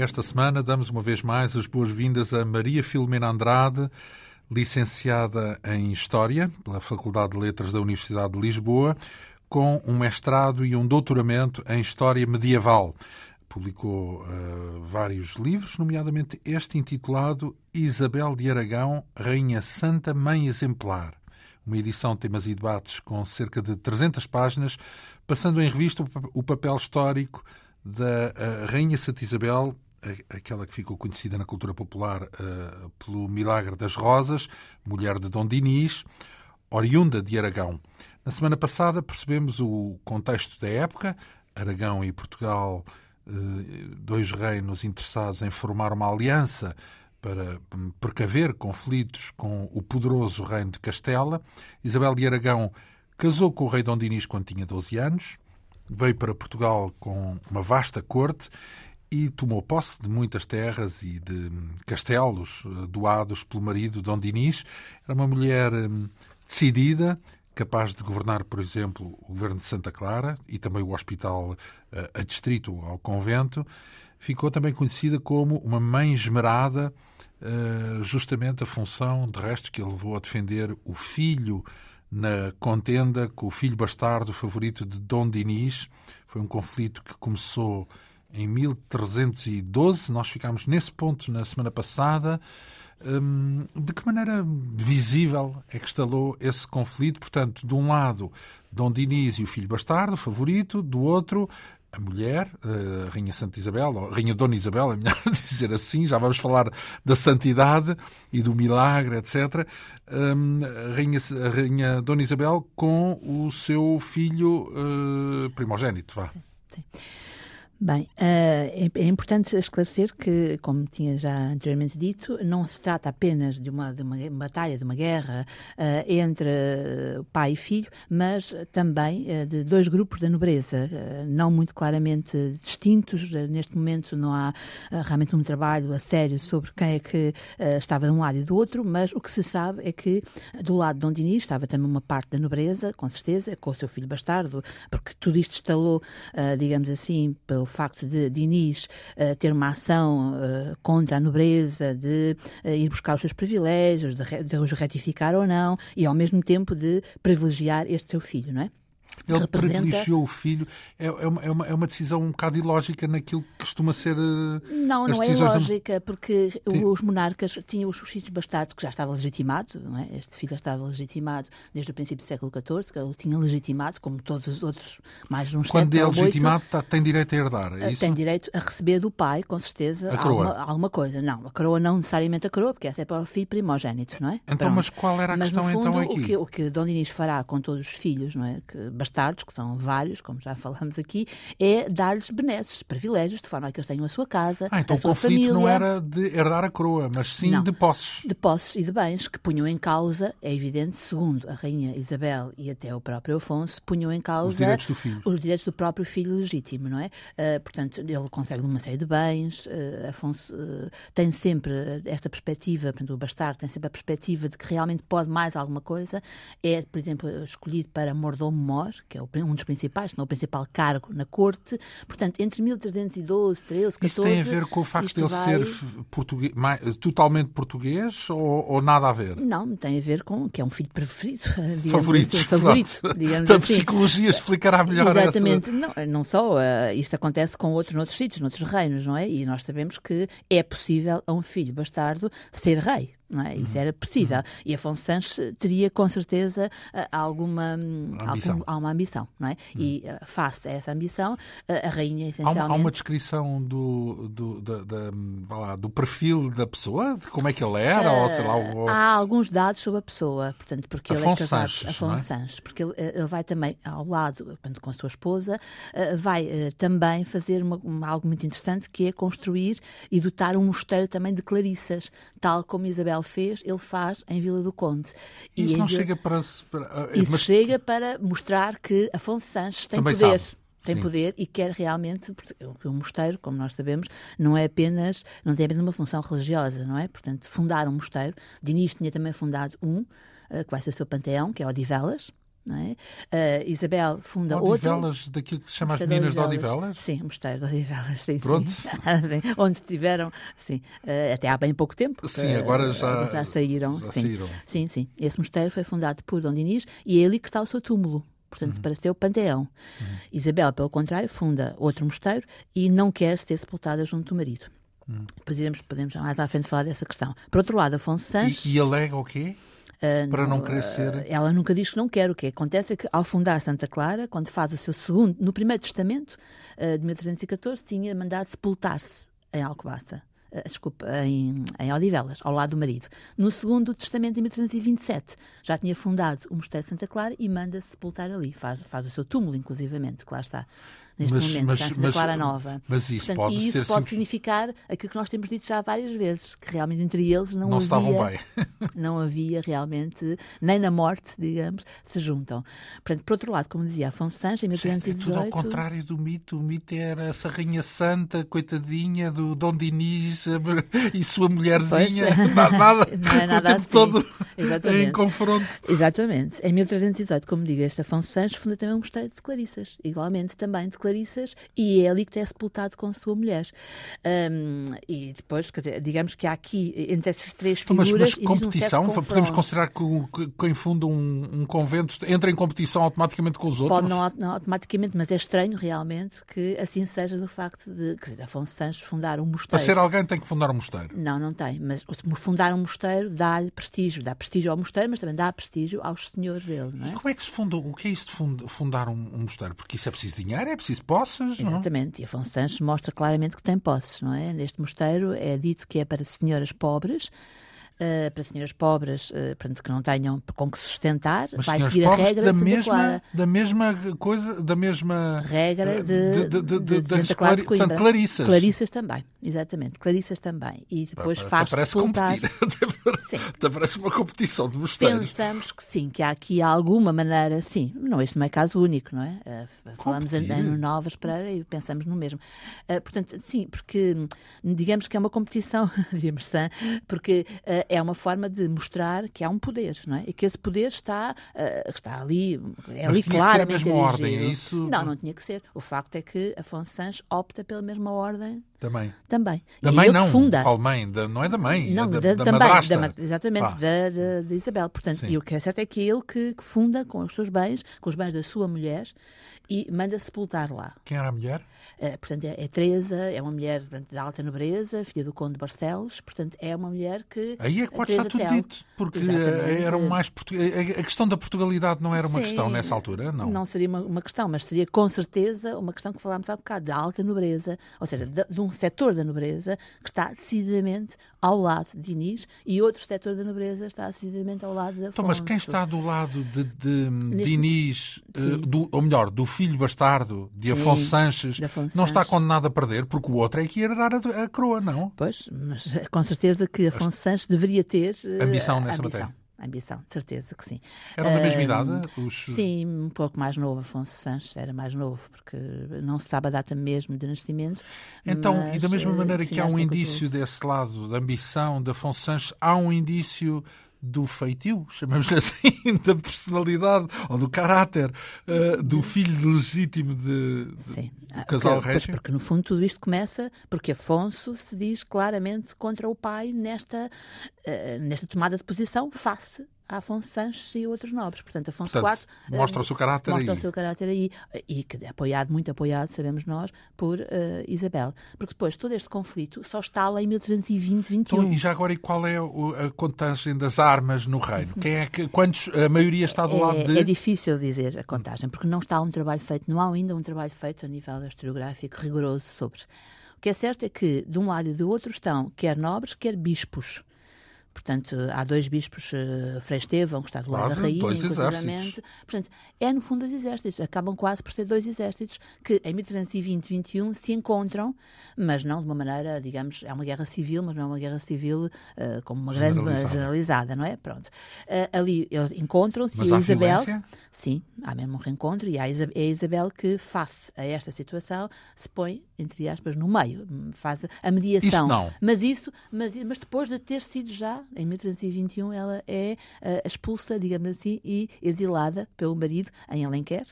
Esta semana damos uma vez mais as boas-vindas a Maria Filomena Andrade, licenciada em História pela Faculdade de Letras da Universidade de Lisboa, com um mestrado e um doutoramento em História Medieval. Publicou uh, vários livros, nomeadamente este intitulado Isabel de Aragão, Rainha Santa, Mãe Exemplar. Uma edição de temas e debates com cerca de 300 páginas, passando em revista o papel histórico da Rainha Santa Isabel, aquela que ficou conhecida na cultura popular uh, pelo Milagre das Rosas, mulher de Dom Dinis, oriunda de Aragão. Na semana passada percebemos o contexto da época, Aragão e Portugal, uh, dois reinos interessados em formar uma aliança para precaver conflitos com o poderoso reino de Castela. Isabel de Aragão casou com o rei Dom Dinis quando tinha 12 anos, veio para Portugal com uma vasta corte e tomou posse de muitas terras e de castelos eh, doados pelo marido Dom Dinis. Era uma mulher hum, decidida, capaz de governar, por exemplo, o governo de Santa Clara e também o hospital eh, a distrito ao convento. Ficou também conhecida como uma mãe esmerada, eh, justamente a função, de resto, que a levou a defender o filho na contenda com o filho bastardo favorito de Dom Dinis. Foi um conflito que começou em 1312. Nós ficámos nesse ponto na semana passada. Hum, de que maneira visível é que instalou esse conflito? Portanto, de um lado, Dom Dinis e o filho bastardo, favorito, do outro, a mulher, a Rainha Santa Isabel, ou Rainha Dona Isabel, é melhor dizer assim, já vamos falar da santidade e do milagre, etc. A, Rainha, a Rainha Dona Isabel com o seu filho uh, primogênito, vá. Sim. Bem, eh, é importante esclarecer que, como tinha já anteriormente dito, não se trata apenas de uma, de uma batalha, de uma guerra eh, entre pai e filho, mas também eh, de dois grupos da nobreza, não muito claramente distintos. Neste momento não há realmente um trabalho a sério sobre quem é que estava de um lado e do outro, mas o que se sabe é que do lado de Dom Dinis estava também uma parte da nobreza, com certeza, com o seu filho bastardo, porque tudo isto estalou, digamos assim, pelo facto de Diniz uh, ter uma ação uh, contra a nobreza, de uh, ir buscar os seus privilégios, de, de os retificar ou não, e ao mesmo tempo de privilegiar este seu filho, não é? Ele representa... privilegiou o filho. É, é, uma, é, uma, é uma decisão um bocado ilógica naquilo que costuma ser. Eh, não, não é ilógica, porque Sim. os monarcas tinham os filhos bastardos que já estava legitimado, não é? Este filho já estava legitimado desde o princípio do século XIV, que ele tinha legitimado, como todos os outros, mais uns Quando é legitimado, tá, tem direito a herdar, é eh, isso? Tem direito a receber do pai, com certeza, alguma, alguma, coisa. Não, a coroa não necessariamente a coroa, porque essa é para o filho primogênito, não é? Então, Pronto. mas qual era a mas, questão fundo, então aqui? O que, o que Dom Dinis fará com todos os filhos, não é? Que bastardos, que são vários, como já falamos aqui, é dar-lhes benesses, privilégios, de forma a que eles tenham a sua casa, ah, então a sua o conflito família. não era de herdar a coroa, mas sim não, de posses. De posses e de bens, que punham em causa, é evidente, segundo a rainha Isabel e até o próprio Afonso, punham em causa os direitos do filho. Os direitos do próprio filho legítimo, não é? Uh, portanto, ele consegue uma série de bens, uh, Afonso uh, tem sempre esta perspectiva, portanto, o bastardo tem sempre a perspectiva de que realmente pode mais alguma coisa, é, por exemplo, escolhido para mordomo-mor, que é um dos principais, se não o principal cargo na corte. Portanto, entre 1312, 13, 14... Isso tem a ver com o facto de ele vai... ser português, totalmente português ou, ou, nada a ver? Não, tem a ver com que é um filho preferido. Favorito. Assim, favorito, digamos da assim. psicologia explicará melhor Exatamente. Essa... Não, não só, uh, isto acontece com outros noutros sítios, noutros reinos, não é? E nós sabemos que é possível a um filho bastardo ser rei. Não é? Isso uhum. era possível. Uhum. E Afonso Sanches teria, com certeza, eh, alguma ambição, algum, alguma ambição não é? Uhum. E uh, face a essa ambição, uh, a rainha essencialmente... Há uma, há uma descrição do, do, da, da, do perfil da pessoa? De como é que ele era? Uh, ou, sei lá. Há alguns dados sobre a pessoa, portanto, porque Afonso ele é casado... Sanches, Afonso é? Sanches, porque ele, ele, vai também ao lado, portanto, com a sua esposa, vai também fazer uma, uma, algo muito interessante, que é construir e dotar um mosteiro também de clarissas, tal como Isabel fez, ele faz em Vila do Conde. E isso não Vila... chega para, para... Isso Mas... chega para mostrar que Afonso Sanches tem Também poder. Sabe. Tem Sim. poder e quer realmente, porque o mosteiro, como nós sabemos, não é apenas, não tem apenas uma função religiosa, não é? Portanto, fundar um mosteiro, Dinis tinha também fundado um, eh, que vai ser o seu panteão, que é o Odivelas, é? Uh, Isabel funda Odivelas, outro... daquilo que se chama as meninas de Odivelas? Sim, o mosteiro de Odivelas, sim. Pronto. Sim. Onde estiveram, sim, uh, até há bem pouco tempo. Sim, agora já, já saíram. Já sim. saíram. sim, sim. Esse mosteiro foi fundado por Dom Dinis e é ali que está o seu túmulo portanto, uhum. para ser o panteão. Uhum. Isabel, pelo contrário, funda outro mosteiro e não quer ser sepultada junto do marido. Uhum. Podemos, podemos mais à frente falar dessa questão. Por outro lado, Afonso Sanches... E, e alega o quê? Uh, para não, ser. Uh, ela nunca diz que não quer. O que acontece é que, ao fundar Santa Clara, quando faz o seu segundo, no primeiro testamento uh, de 1314, tinha mandado sepultar-se em Alcobaça. Desculpa, em, em Odivelas, ao lado do marido. No segundo testamento, em 1327, já tinha fundado o Mosteiro de Santa Clara e manda-se sepultar ali. Faz, faz o seu túmulo, inclusivamente, que lá está neste mas, momento, mas, Santa Clara Nova. Mas isso Portanto, pode, e isso pode significar aquilo que nós temos dito já várias vezes, que realmente entre eles não, não havia, estavam bem. não havia realmente, nem na morte, digamos, se juntam. Portanto, por outro lado, como dizia Afonso Sanches, em 1518... É tudo ao contrário do mito. O mito era essa rainha santa, coitadinha, do Dom Dinis e sua mulherzinha. Pois, nada, não é nada o tempo assim. todo Exatamente. em confronto. Exatamente. Em 1318, como digo, este Afonso Sanches funda também um mosteiro de Clarissas. Igualmente também de Clarissas e é ali que é sepultado com a sua mulher. Um, e depois, quer dizer, digamos que há aqui, entre essas três figuras... Mas, mas competição, um podemos considerar que, que quem funda um, um, convento entra em competição automaticamente com os outros? Pode não, não, automaticamente, mas é estranho realmente que assim seja do facto de, quer dizer, Afonso Sanches fundar um mosteiro. Para ser alguém tem que fundar um mosteiro? Não, não tem, mas fundar um mosteiro dá-lhe prestígio, dá prestígio ao mosteiro, mas também dá prestígio aos senhores dele, é? E como é que se funda, o que é isso de fundar um, um mosteiro? Porque isso é preciso dinheiro, é preciso posses, não? Exatamente, e Afonso Sanches mostra claramente que tem posses, não é? Neste mosteiro é dito que é para senhoras pobres, Uh, para senhoras pobres, uh, portanto, que não tenham com que sustentar, Mas vai seguir a regra da mesma, da mesma coisa, da mesma regra de, de, de, de, de Santa Clara de Coimbra. Portanto, Clarissas. Clarissas também, exatamente, Clarissas também. E depois faz parece sim. Até parece uma competição de mosteiros. Pensamos que sim, que há aqui alguma maneira, sim, não, este não é caso único, não é? Uh, falamos em Ano Novas para e pensamos no mesmo. portanto, sim, porque digamos que é uma competição Emerson, porque é uma forma de mostrar que há um poder, não é? E que esse poder está, uh, está ali, é ali claramente que ordem, é isso? Não, não tinha que ser. O facto é que Afonso Sanches opta pela mesma ordem também. Também. Da mãe não. Funda. Qual mãe? Da, não é da mãe, não, é da, da, da também, madrasta. Da, exatamente, ah. da, da, da, Isabel. Portanto, Sim. e o que é certo é que é ele que, que, funda com os seus bens, com os bens da sua mulher, e manda sepultar lá. Quem era a mulher? Uh, portanto, é, é Teresa, é uma mulher portanto, de alta nobreza, filha do Conde de Barcelos, portanto, é uma mulher que... Aí é que pode estar tudo Tel, dito, porque eram mais... A questão da Portugalidade não era uma Sim, questão nessa altura, não? Não seria uma, uma, questão, mas seria com certeza uma questão que falámos há bocado, da alta nobreza, ou seja, de, de um setor da nobreza que está decididamente ao lado de Inês e outro setor da nobreza está decididamente ao lado da Afonso. Então, mas quem está do lado de, de, Neste... de Inês, uh, do, ou melhor, do filho bastardo de Afonso Sim, Sanches, de Afonso não Sanches. está condenado a perder, porque o outro é que ia herdar a, a coroa, não? Pois, mas com certeza que Afonso Sanches deveria ter uh, ambição nessa ambição. matéria ambição, de certeza que sim. Eram da mesma idade? Os... Sim, um pouco mais novo. Afonso Sanches era mais novo, porque não se sabe a data mesmo de nascimento. Então, mas, e da mesma maneira que há um indício desse lado da ambição de Afonso Sanches, há um indício do feitio, chamamos assim, da personalidade ou do caráter uh, do filho legítimo de, de do casal porque, régio? Porque no fundo tudo isto começa porque Afonso se diz claramente contra o pai nesta, uh, nesta tomada de posição face a Afonso Sanches e outros nobres. Portanto, Afonso Portanto, IV mostra o seu caráter mostra aí. o seu caráter aí e que é apoiado, muito apoiado, sabemos nós, por uh, Isabel. Porque depois todo este conflito só está lá em 1320, 21. Então, e já agora, e qual é a contagem das armas no reino? Quem é que, quantos, a maioria está do é, lado de... É difícil dizer a contagem, porque não está um trabalho feito, não há ainda um trabalho feito a nível historiográfico rigoroso sobre. O que é certo é que, de um lado e do outro, estão quer nobres, quer bispos. Portanto, há dois bispos, uh, Frei Estevão, que está do lado quase da rainha, dois exércitos. Portanto, é no fundo dois exércitos. Acabam quase por ser dois exércitos que em 1320-21 se encontram, mas não de uma maneira, digamos, é uma guerra civil, mas não é uma guerra civil uh, como uma grande Generalizada. generalizada, não é? Pronto. Uh, ali eles encontram-se e a Isabel. violência? Sim, há mesmo um reencontro e é a Isabel que, face a esta situação, se põe entre aspas, no meio, faz a mediação. Isso não. Mas isso, mas, mas depois de ter sido já, em 1321, ela é uh, expulsa, digamos assim, e exilada pelo marido em Alenquer,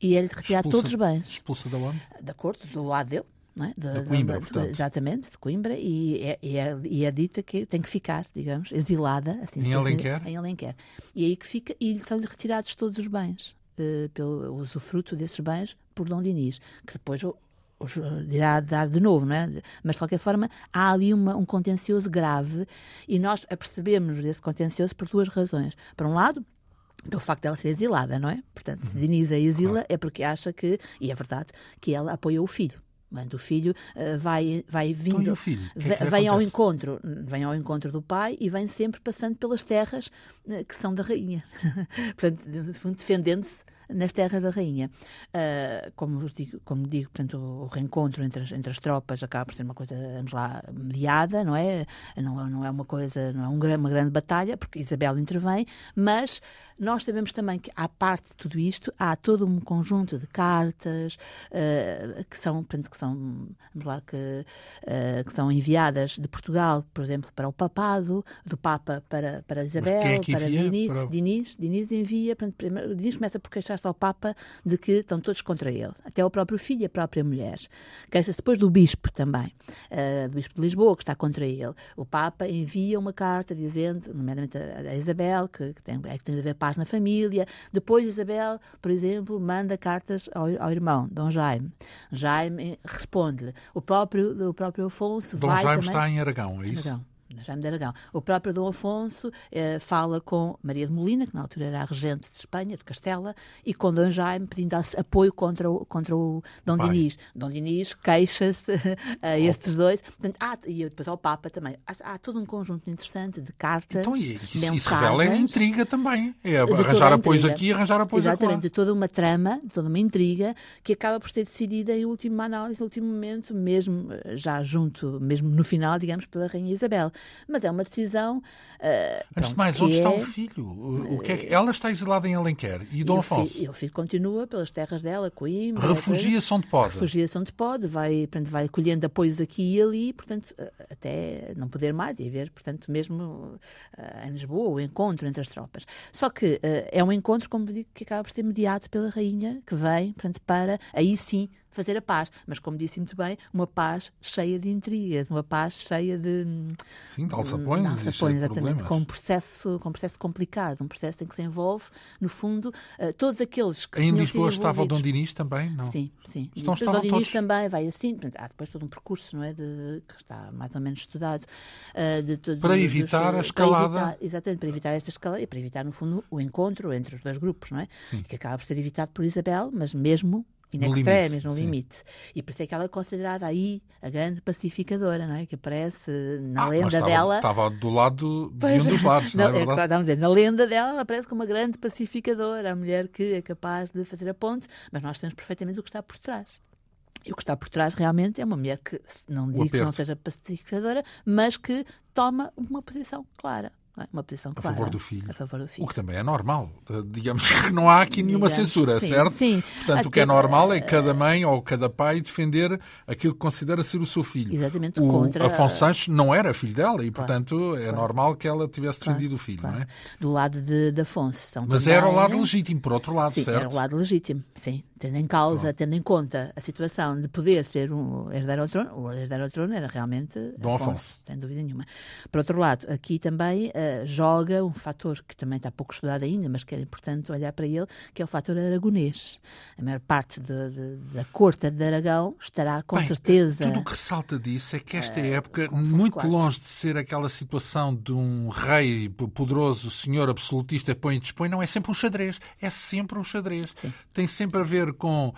e ele retirar todos os bens. Expulsa da onde? Da corte, do lado dele. É? De, de, Coimbra, de, portanto. Exatamente, de Coimbra, e é, e, é, e é dita que tem que ficar, digamos, exilada. Assim, em Alenquer? Em Alenquer. E aí que fica, e são-lhe retirados todos os bens, uh, pelo usufruto desses bens, por Dom Dinis, que depois irá dar de novo, não é? Mas, de qualquer forma, há ali uma, um contencioso grave e nós apercebemos desse contencioso por duas razões. Por um lado, pelo facto dela ser exilada, não é? Portanto, se Denise a exila claro. é porque acha que, e é verdade, que ela apoiou o filho. O filho uh, vai, vai vindo, então, filho? Que é que vem ao encontro, vem ao encontro do pai e vem sempre passando pelas terras uh, que são da rainha, portanto, defendendo-se nas terras da rainha. Uh, como digo, como digo portanto, o reencontro entre as, entre as tropas acaba por ser uma coisa, vamos lá, mediada, não é? Não, não é uma coisa, não é um, uma grande batalha, porque Isabel intervém, mas nós sabemos também que, à parte de tudo isto, há todo um conjunto de cartas uh, que são, portanto, que são, vamos lá, que, uh, que são enviadas de Portugal, por exemplo, para o papado, do Papa para, para Isabel, é para Diniz, para... Diniz. Diniz envia, portanto, primeiro, Diniz começa por queixar-se ao Papa de que estão todos contra ele, até o próprio filho e a própria mulher. Queixa-se depois do Bispo também, uh, do Bispo de Lisboa, que está contra ele. O Papa envia uma carta dizendo, nomeadamente a, Isabel, que, que, tem, é que tem de haver paz na família. Depois Isabel, por exemplo, manda cartas ao, ao irmão, Dom Jaime. Jaime responde-lhe. O próprio, o próprio Afonso Dom vai Jaime também... está em Aragão, é isso? Aragão. Jaime de Aragão. O próprio Dom Afonso eh, fala com Maria de Molina, que na altura era a regente de Espanha, de Castela, e com Dom Jaime pedindo apoio contra o, contra o Dom Pai. Dinis. Dom Dinis queixa-se a estes dois. Portanto, há, e depois ao Papa também. Há, há, todo um conjunto interessante de cartas, então, isso, mensagens. Isso revela a intriga também. É arranjar apoios aqui e arranjar apoios Exatamente, de toda uma trama, de toda uma intriga, que acaba por ser decidida em última análise, no último momento, mesmo eh, já junto, mesmo no final, digamos, pela Rainha Isabel. Mas é uma decisão. Uh, Antes de mais, onde é... está o filho? O, que é que... Ela está exilada em Alenquer e Dom Afonso? E o filho continua pelas terras dela, Coimbra. Refugia-se onde pode. Refugia-se onde pode, vai, portanto, vai colhendo apoios aqui e ali, portanto, até não poder mais e ver, portanto, mesmo uh, em Lisboa, o encontro entre as tropas. Só que uh, é um encontro, como digo, que acaba por ser mediado pela rainha, que vem, portanto, para aí sim fazer a paz. Mas, como disse muito bem, uma paz cheia de intrigas, uma paz cheia de. Sim, de alçapões, de alçapões exatamente, problemas. com um processo, com um processo complicado, um processo em que se envolve, no fundo, uh, todos aqueles que. Em Lisboa estava o Dom Dinis também? Não. Sim, sim. Então, o Dom Dinis todos... também vai assim. Há depois todo um percurso, não é? De, que está mais ou menos estudado. Uh, de, de, para evitar dos, a escalada. Para evitar, exatamente, para evitar esta escalada e para evitar, no fundo, o encontro entre os dois grupos, não é? Sim. Que acaba por ser evitado por Isabel, mas mesmo in no extremis, limite, no sim. limite. E por isso é que ela é considerada aí a grande pacificadora, não é? Que aparece na ah, lenda estava, dela. Estava do lado de pois, um dos lados, não, não é verdade? É, dizer, na lenda dela, ela aparece como uma grande pacificadora, a mulher que é capaz de fazer a ponte, mas nós temos perfeitamente o que está por trás. E o que está por trás realmente é uma mulher que, não digo que não seja pacificadora, mas que toma uma posição clara. É? Uma posição a clara. Favor do filho. A favor do filho. O que também é normal. Eh, digamos que não há aqui nenhuma Digamos, censura, sim, certo? Sim. Portanto, Até, o que é normal é cada mãe ou cada pai defender aquilo que considera ser o seu filho. Exatamente. O contra... Afonso Sanches não era filho dela e, claro, portanto, é claro. normal que ela tivesse defendido claro, o filho, não é? Do lado de, de Afonso. Então, Mas também... era o lado legítimo, por outro lado, sim, certo? era o lado legítimo, sim. Tendo em causa, tendo em conta a situação de poder ser um herdeiro ao trono, o herdeiro ao trono era realmente Dom Afonso, Afonso. sem dúvida nenhuma. Por outro lado, aqui também uh, joga um fator que também está pouco estudado ainda, mas que era importante olhar para ele, que é o fator aragonês. A maior parte de, de, da corte de Aragão estará com Bem, certeza. Tudo o que ressalta disso é que esta uh, época, muito longe de ser aquela situação de um rei poderoso, senhor absolutista, põe e dispõe, não é sempre um xadrez. É sempre um xadrez. Sim. Tem sempre a ver com,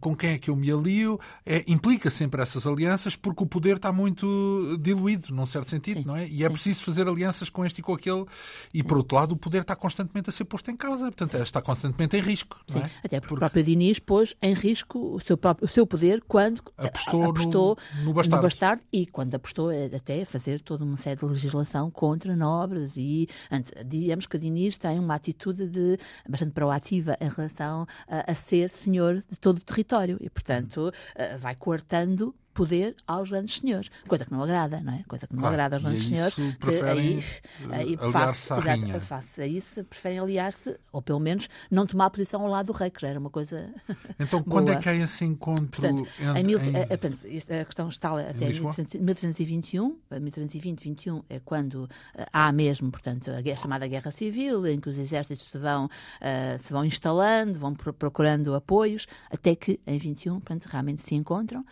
com quem é que eu me alio, é, implica sempre essas alianças, porque o poder está muito diluído, num certo sentido, Sim. não é? E é Sim. preciso fazer alianças com este e com aquele. E por outro lado, o poder está constantemente a ser posto em causa, portanto, está constantemente em risco. Sim, é? até porque, o próprio Diniz pôs em risco o seu, próprio, o seu poder quando apostou, apostou no, no, bastardo. no bastardo e quando apostou até a fazer toda uma série de legislação contra nobres e antes, digamos que Diniz tem uma atitude de, bastante proativa em relação a, a ser senhor de todo o território e, portanto, uh, vai coartando poder aos grandes senhores, coisa que não agrada, não é? Coisa que não claro, agrada aos grandes senhores. Preferem aí, aí face, à exato, face a isso, preferem aliar-se, ou pelo menos não tomar posição ao lado do rei, que já era uma coisa. Então, quando é que há esse encontro? Portanto, entre, mil, em... A, a, a, questão está até 1321, 1320-21 é quando eh, há mesmo, portanto, a chamada Guerra Civil, em que os exércitos se vão, uh, se vão instalando, vão procurando apoios, até que em 21, portanto, realmente se encontram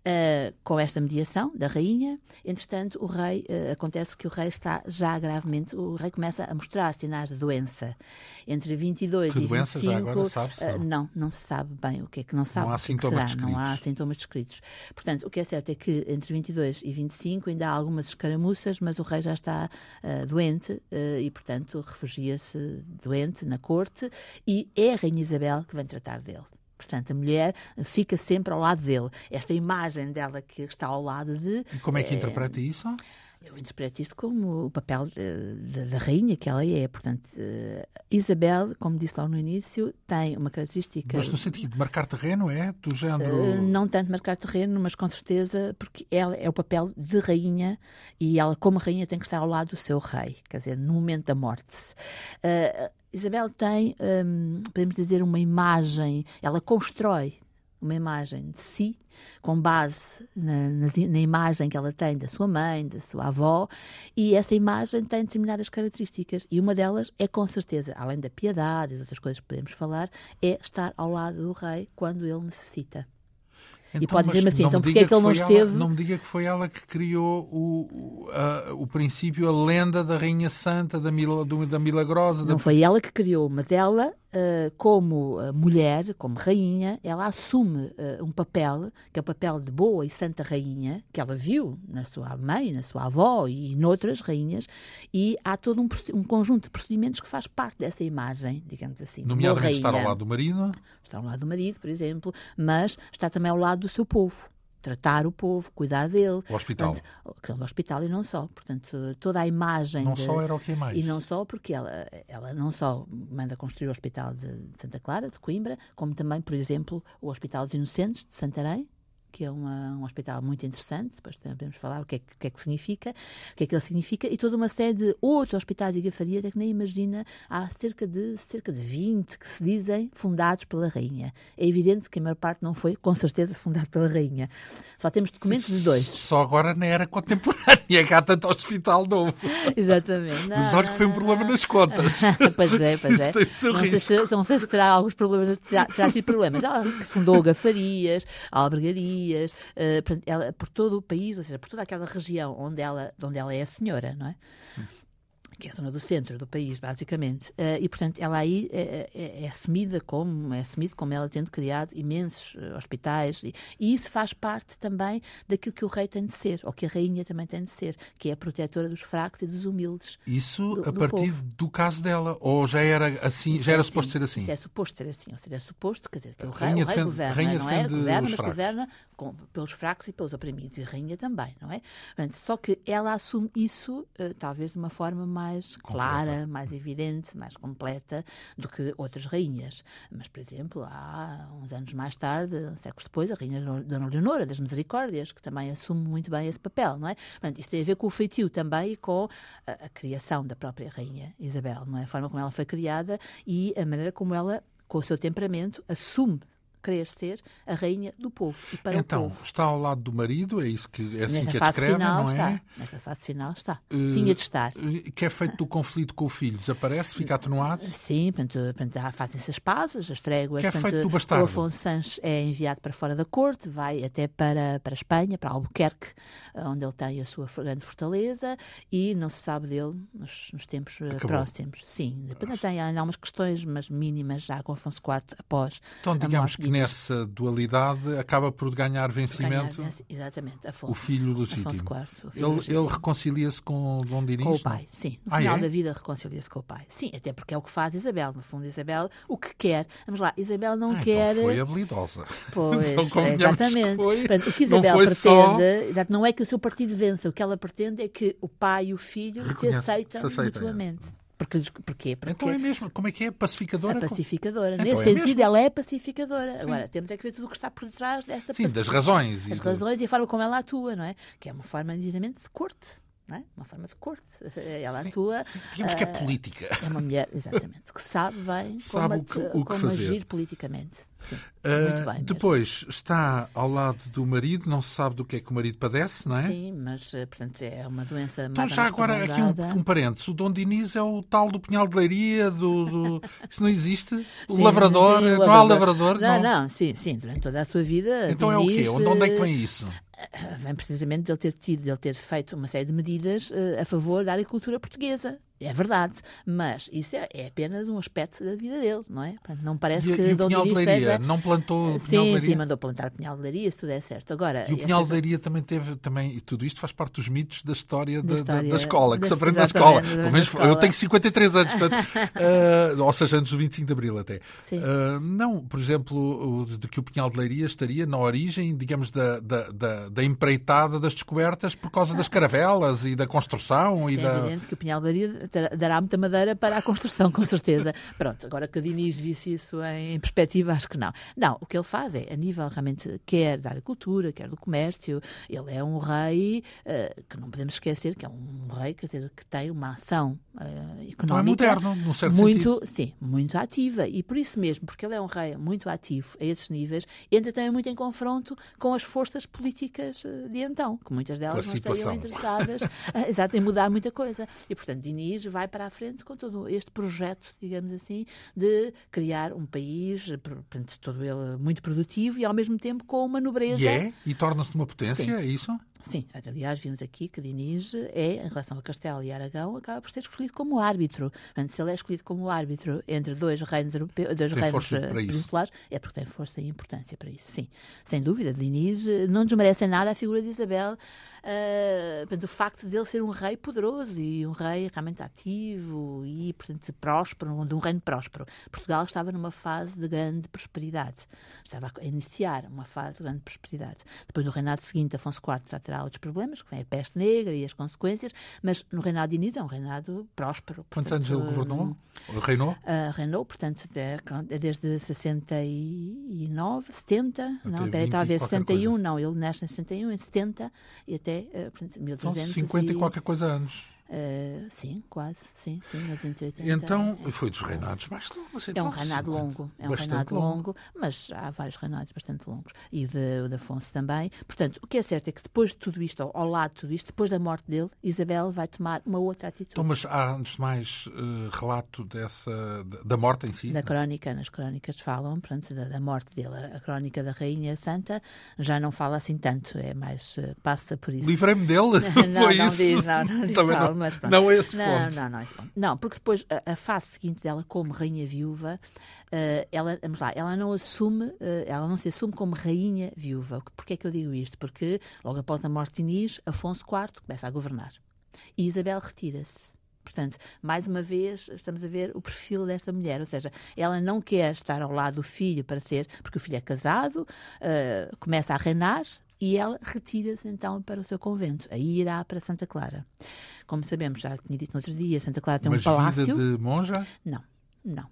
uh, com esta mediação da rainha. Entretanto, o rei, uh, acontece que o rei está já gravemente, o rei começa a mostrar sinais de doença. Entre 22 que e doença 25... já agora sabe-se? Uh, não, não se sabe bem o que é que não sabe. Não há é sintomas descritos. Não há sintomas descritos. Portanto, o que é certo é que entre 22 e 25 ainda há algumas escaramuças, mas o rei já está doente e, portanto, refugia-se doente na corte e é a rainha Isabel que vem tratar dele. Portanto, a mulher fica sempre ao lado dele. Esta imagem dela que está ao lado de. E como é que é, interpreta isso? Eu interpreto isto como o papel da rainha que ela é. Portanto, uh, Isabel, como disse lá no início, tem uma característica. Mas no sentido de marcar terreno, é? Do género. Uh, não tanto marcar terreno, mas com certeza, porque ela é o papel de rainha e ela, como rainha, tem que estar ao lado do seu rei, quer dizer, no momento da morte. Uh, Isabel tem, um, podemos dizer, uma imagem, ela constrói uma imagem de si, com base na, na, na, imagem que ela tem da sua mãe, da sua avó, e essa imagem tem determinadas características. E uma delas é, com certeza, além da piedade e de outras coisas que podemos falar, é estar ao lado do rei quando ele necessita. Então, e pode dizer-me assim, então porquê é que ele não esteve... Ela, não me diga que foi ela que criou o, o, a, o princípio, a lenda da Rainha Santa, da, Mil, da Milagrosa... Não da... foi ela que criou, mas ela como uh, mulher, como rainha, ela assume uh, um papel, que é o papel de boa e santa rainha, que ela viu na sua mãe, na sua avó e noutras rainhas, e há todo um, um conjunto de procedimentos que faz parte dessa imagem, digamos assim. Nomeadamente estar ao lado do marido? Está ao lado do marido, por exemplo, mas está também ao lado do seu povo tratar o povo, cuidar dele. O hospital. Portanto, o hospital e não só. Portanto, toda a imagem. Não de, só era o que é mais. E não só porque ela, ela não só manda construir o Hospital de Santa Clara, de Coimbra, como também, por exemplo, o Hospital dos Inocentes de Santarém, que é uma, um hospital muito interessante, depois podemos falar o que, é, o que, é, que significa, o que é que ele significa, e toda uma série de outros hospitais de Gafaria, que nem imagina, há cerca de, cerca de 20 que se dizem fundados pela Rainha. É evidente que a maior parte não foi, com certeza, fundado pela Rainha. Só temos documentos de dois. Só agora na era contemporânea, que há tanto hospital novo. Exatamente. Não, Mas olha que foi um problema nas contas. pois é, pois é. Não sei, se, não sei, se, terá alguns problemas, terá, terá tido problemas. Ela fundou Gafarias, albergarias, uh, ela, por todo o país, ou seja, por toda aquela região onde ela, onde ela é a senhora, não é? Hum que é a zona do centro do país, basicamente. Uh, e, portanto, ela aí é, é, é, assumida como, é assumido como ela tendo criado imensos hospitais. E, e, isso faz parte também daquilo que o rei tem de ser, ou que a rainha também tem de ser, que é a protetora dos fracos e dos humildes. Isso do, a do partir povo. do caso dela? Ou já era assim, isso já era é suposto ser assim? Isso é suposto ser assim, ou seja, é suposto, quer dizer, que o rei, rainha o rei defende, governa, rainha não é? Governa, mas fracos. governa com, pelos fracos e pelos oprimidos, e a rainha também, não é? Portanto, só que ela assume isso, talvez de uma forma mais clara, clara, mais evidente, mais completa do que outras rainhas. Mas, por exemplo, há uns anos mais tarde, séculos depois, a rainha Dona Leonora das Misericórdias, que também assume muito bem esse papel, não é? Portanto, isso tem a ver com o feitio também e com a, a criação da própria rainha Isabel, não é? A forma como ela foi criada e a maneira como ela com o seu temperamento, assume querer ser a rainha do povo e para então, o povo. está ao lado do marido, é isso que é assim Nesta que a descreve, final não está. é? Nesta fase final está. Uh, Tinha de estar. Que é feito do conflito com o filho? Desaparece? Fica atenuado? Sim, portanto, portanto fazem-se as pazes, as tréguas. Que é portanto, feito do bastardo? O Afonso Sanches é enviado para fora da corte, vai até para, para a Espanha, para Albuquerque, onde ele tem a sua grande fortaleza e não se sabe dele nos, nos tempos eh, Acabou. próximos. Sim, depois tem algumas questões, mas mínimas já com Afonso IV após Então, digamos que nessa dualidade acaba por ganhar vencimento ganhar, exatamente, Afonso, o filho legítimo. IV, filho ele, legítimo. ele reconcilia-se com Dom Dinis? Com o pai, sim. No ah, final é? da vida reconcilia-se com o pai. Sim, até porque é o que faz Isabel. No fundo, Isabel, o que quer. Vamos lá, Isabel não ah, quer. Então foi habilidosa. Pois, então, exatamente. Que foi, Portanto, o que Isabel pretende, só... não é que o seu partido vença, o que ela pretende é que o pai e o filho Reconhece, se aceitem se mutuamente. Porque, porquê? Porque então é mesmo. Como é que é? Pacificadora? A pacificadora. Então Nesse é sentido, mesmo. ela é pacificadora. Sim. Agora, temos é que ver tudo o que está por detrás desta Sim, das razões. As razões e a forma como ela atua, não é? Que é uma forma, evidentemente, de corte. É? Uma forma de corte. Ela atua. Sim, digamos uh, que é política. É uma mulher, exatamente, que sabe bem sabe como, o que, o que como agir politicamente. Sim, uh, bem depois mesmo. está ao lado do marido, não se sabe do que é que o marido padece, não é? Sim, mas eh, portanto é uma doença Então já agora aqui um, um parênteses, o Dom Diniz é o tal do punhal de leiria, do, do... isso não existe? O sim, lavrador, sim, o não há lavrador? Não, não, não, sim, sim, durante toda a sua vida. Então Diniz, é o quê? Onde é que vem isso? Vem precisamente dele ter tido, dele ter feito uma série de medidas uh, a favor da agricultura portuguesa. É verdade, mas isso é, é, apenas um aspecto da vida dele, não é? Portanto, não parece e, que e o Dom Pinhal Diniz de Leiria, seja... não plantou sim, Pinhal de Leiria? Sim, mandou plantar Pinhal de Leiria, se tudo é certo. Agora, e o Pinhal de Leiria também teve, também, e tudo isto faz parte dos mitos da história da, da, da escola, que se aprende na escola. Pelo menos eu tenho 53 anos, portanto, uh, ou seja, antes do 25 de Abril até. Uh, não, por exemplo, de que o Pinhal de Leiria estaria na origem, digamos, da, da, da, da empreitada das descobertas por causa das caravelas e da construção. Sim, e é da... evidente que o Pinhal de Leiria dará muita madeira para a construção com certeza. Pronto, agora que a Diniz visse isso em perspectiva, acho que não. Não, o que ele faz é, a nível realmente, quer da agricultura, quer do comércio, ele é um rei uh, que não podemos esquecer que é um rei quer dizer, que tem uma ação uh, económica. Então é moderno, num certo muito, sentido. Sim, muito ativa. E por isso mesmo, porque ele é um rei muito ativo a esses níveis, entra também muito em confronto com as forças políticas eh, de então, que muitas delas não estariam interessadas exato, em mudar muita coisa. E, portanto, Diniz vai para a frente com todo este projeto, digamos assim, de criar um país, portanto, todo ele muito produtivo e ao mesmo tempo com uma nobreza. E é? E torna-se uma potência, Sim. é isso? Sim, aliás, vimos aqui que Diniz é, em relação a Castelo e Aragão, acaba por ser escolhido como árbitro. Portanto, se ele é escolhido como árbitro entre dois reinos, europeus, dois reinos eh, peninsulares, é porque tem força e importância para isso. Sim, sem dúvida, Diniz eh, não desmerece nada a figura de Isabel, uh, portanto, o facto de ele ser um rei poderoso e um rei realmente ativo e, portanto, próspero, de um reino próspero. Portugal estava numa fase de grande prosperidade. Estava a iniciar uma fase de grande prosperidade. Depois, no reinado seguinte, Afonso IV já terá outros problemas, que vem a peste negra e as consequências, mas no reinado de Inês é um reinado próspero. Quantos anos ele governou? Reinou? Uh, reinou, portanto, de, desde 69, 70, até não, peraí, talvez 61, coisa. não, ele nasce em 61, em 70 e até uh, portanto, 1300. São 50 e qualquer coisa anos. Uh, sim, quase, sim, sim, 1980. Então, foi dos reinados mais longos. Então, é um reinado longo, é um reinado longo. longo. mas há vários reinados bastante longos. E o de, de Afonso também. Portanto, o que é certo é que depois de tudo isto, ao, ao lado de tudo isto, depois da morte dele, Isabel vai tomar uma outra atitude. Então, mas há, antes de mais, uh, relato dessa, da morte em si? Da crónica, nas crónicas falam, portanto, da, da, morte dele. A crónica da Rainha Santa já não fala assim tanto, é mais, uh, passa por isso. Livrei-me dele? não, não isso? diz, não, não diz Também não mas pronto. Não é esse não, ponto. Não, não, esse ponto. Não, porque depois a, a fase seguinte dela como rainha viúva, uh, ela, vamos lá, ela não assume, uh, ela não se assume como rainha viúva. Porquê é que eu digo isto? Porque logo após a morte de Inês, Afonso IV começa a governar. E Isabel retira-se. Portanto, mais uma vez, estamos a ver o perfil desta mulher, ou seja, ela não quer estar ao lado do filho para ser, porque o filho é casado, uh, começa a reinar, e ela retira-se então para o seu convento. Aí irá para Santa Clara. Como sabemos, já tinha dito no outro dia, Santa Clara tem Mas um palácio. Vida de monja? Não, não.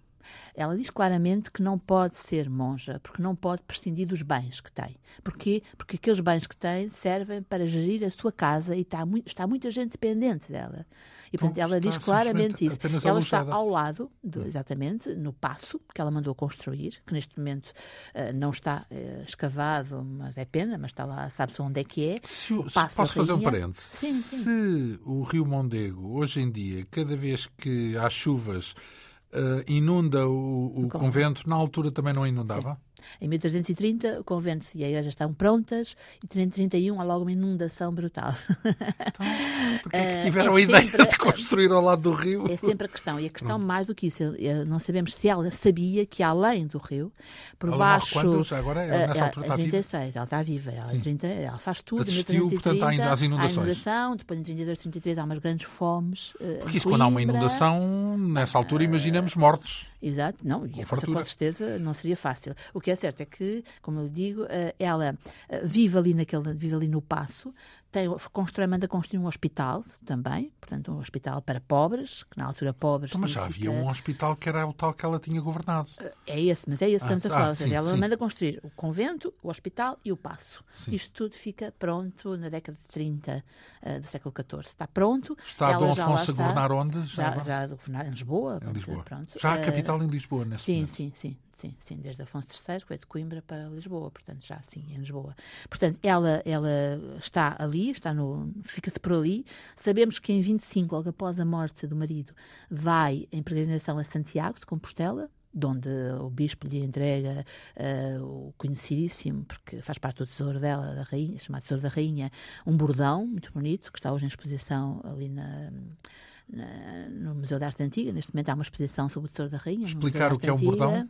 Ela diz claramente que não pode ser monja, porque não pode prescindir dos bens que tem. Porquê? Porque aqueles bens que tem servem para gerir a sua casa e está, muito, está muita gente dependente dela. E, portanto, ela diz claramente isso. Ela está ao lado, do, exatamente, no passo que ela mandou construir, que neste momento uh, não está uh, escavado, mas é pena, mas está lá, sabe-se onde é que é. Se, o, se posso fazer um parênteses? Sim, sim. Se o Rio Mondego, hoje em dia, cada vez que há chuvas, uh, inunda o, o convento, na altura também não inundava? Sim. Em 1330, o convento e a igreja estão prontas e em 1331 há logo uma inundação brutal. Então, porque é que tiveram é a ideia sempre, de construir ao lado do rio? É sempre a questão. E a questão, Pronto. mais do que isso, não sabemos se ela sabia que além do rio, por ela baixo. Quando, já agora, ela nessa altura está 36, viva? ela está viva. Ela, 30, ela faz tudo. Assistiu, 1330, portanto, às inundações. Há inundação, depois em 32, 33 há umas grandes fomes. Porque isso, quando há uma inundação, nessa altura imaginamos mortos. Exato, não, e com, com certeza não seria fácil. O que é certo é que, como eu lhe digo, eh, ela eh, vive ali, naquele, vive ali no Passo, tem, constrói, manda construir um hospital também, portanto, um hospital para pobres, que na altura pobres. Então, mas já havia um hospital que era o tal que ela tinha governado. Eh, é esse, mas é esse que ah, estamos a falar. Ah, ou seja, sim, ela sim. manda construir o convento, o hospital e o passo. Sim. Isto tudo fica pronto na década de 30 uh, do século XIV. Está pronto. Está Dom Afonso a governar onde? Já, já, já a governar em Lisboa. Em Lisboa. Pronto. Já a capital uh, em Lisboa, nesse sim, momento. Sim, sim, sim, sim, desde Afonso III, que veio de Coimbra para Lisboa, portanto, já sim, em Lisboa. Portanto, ela, ela está ali, está no, fica-se por ali. Sabemos que em 25, logo após a morte do marido, vai em peregrinação a Santiago de Compostela, de onde o bispo lhe entrega uh, o conhecidíssimo, porque faz parte do tesouro dela, da rainha, chamado Tesouro da Rainha, um bordão muito bonito, que está hoje em exposição ali na, na, no Museu da Arte Antiga. Neste momento há uma exposição sobre o Tesouro da Rainha. Explicar o que é um bordão?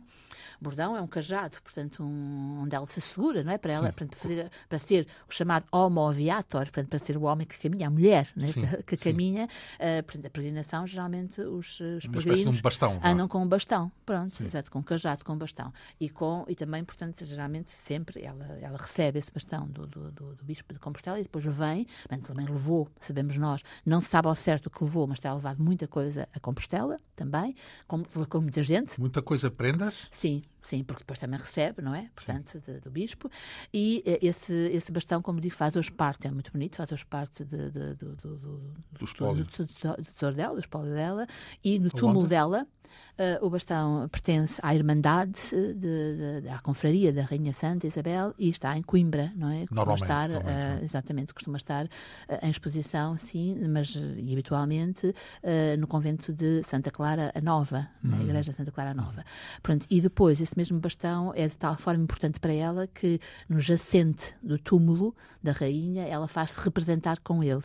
Bordão é um cajado, portanto, um, onde ela se segura, não é? Para ela, para, fazer, para ser o chamado homo viator, portanto, para ser o homem que caminha, a mulher né? sim, que, que caminha. Uh, portanto, a peregrinação, geralmente, os, os peregrinos um bastão, andam com um bastão, pronto, sim. exato, com um cajado, com um bastão. E, com, e também, portanto, geralmente, sempre ela, ela recebe esse bastão do, do, do, do bispo de Compostela e depois vem, também levou, sabemos nós, não se sabe ao certo o que levou, mas terá levado muita coisa a Compostela também, com, com muita gente. Muita coisa prendas? Sim, Sim, porque depois também recebe, não é? Portanto, de, do bispo. E eh, esse, esse bastão, como digo, faz hoje parte, é muito bonito, faz hoje parte de, de, do, do, do, do, espólio. do, do, tesouro dela, do espólio dela. E no túmulo dela, Uh, o bastão pertence à Irmandade, de, de, à Confraria da Rainha Santa Isabel e está em Coimbra, não é? Costuma estar, uh, exatamente, costuma estar uh, em exposição, sim, mas e habitualmente no convento de Santa Clara Nova, uhum. na Igreja Santa Clara Nova. Pronto, e depois esse mesmo bastão é de tal forma importante para ela que no jacente do túmulo da Rainha ela faz-se representar com ele.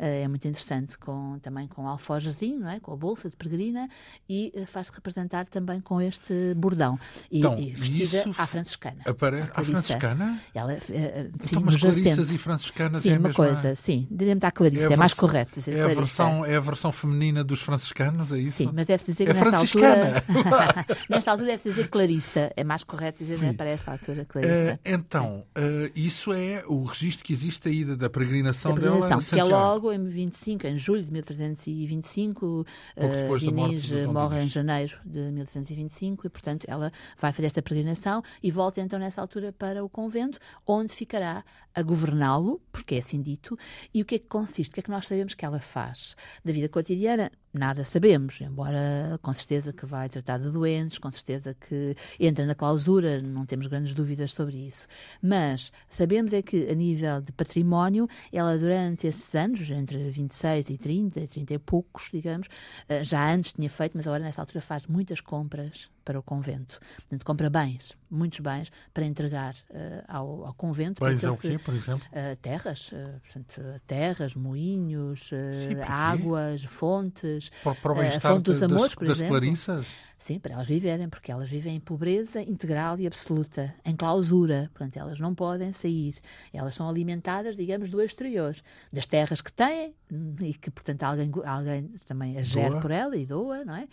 Eh, é muito interessante, com, também com alforjezinho, não é? com a bolsa de peregrina, e eh, faz-se representar também com este bordão. E, então, e vestida à franciscana. Apare... À franciscana? Ela, uh, sim, então, mas clarissas e franciscanas sim, é a uma mesma... coisa, sim. Diríamos à Clarice, é, é, mais correto dizer é a, versão, é a versão feminina dos franciscanos, é isso? Sim, mas deve dizer que é nesta franciscana. altura... nesta altura deve dizer Clarissa, é mais correto dizer sim. para esta altura Clarissa. Uh, então, uh, isso é o registro que existe aí da, da peregrinação, da peregrinação dela que é logo em 25, em julho de 1325. Uh, Inês morre em janeiro de 1325 e, portanto, ela vai fazer esta peregrinação e volta então nessa altura para o convento, onde ficará a governá-lo, porque é assim dito. E o que é que consiste? O que é que nós sabemos que ela faz da vida cotidiana? Nada sabemos, embora com certeza que vai tratar de doentes, com certeza que entra na clausura, não temos grandes dúvidas sobre isso. Mas sabemos é que, a nível de património, ela durante esses anos, entre 26 e 30, 30 e poucos, digamos, eh, já antes tinha feito, mas agora nessa altura faz muitas compras para o convento. Portanto, compra bens, muitos bens, para entregar uh, ao, ao, convento. Bens é o quê, por exemplo? Uh, terras, uh, portanto, terras, moinhos, Sim, águas, fontes. Para, para o bem-estar fonte dos amores, das, por das exemplo. clarissas? Sim, para elas viverem, porque elas vivem em pobreza integral e absoluta, em clausura. Portanto, elas não podem sair. Elas são alimentadas, digamos, do exterior, das terras que têm e que, portanto, alguém, alguém também as gera por ela e doa, não é?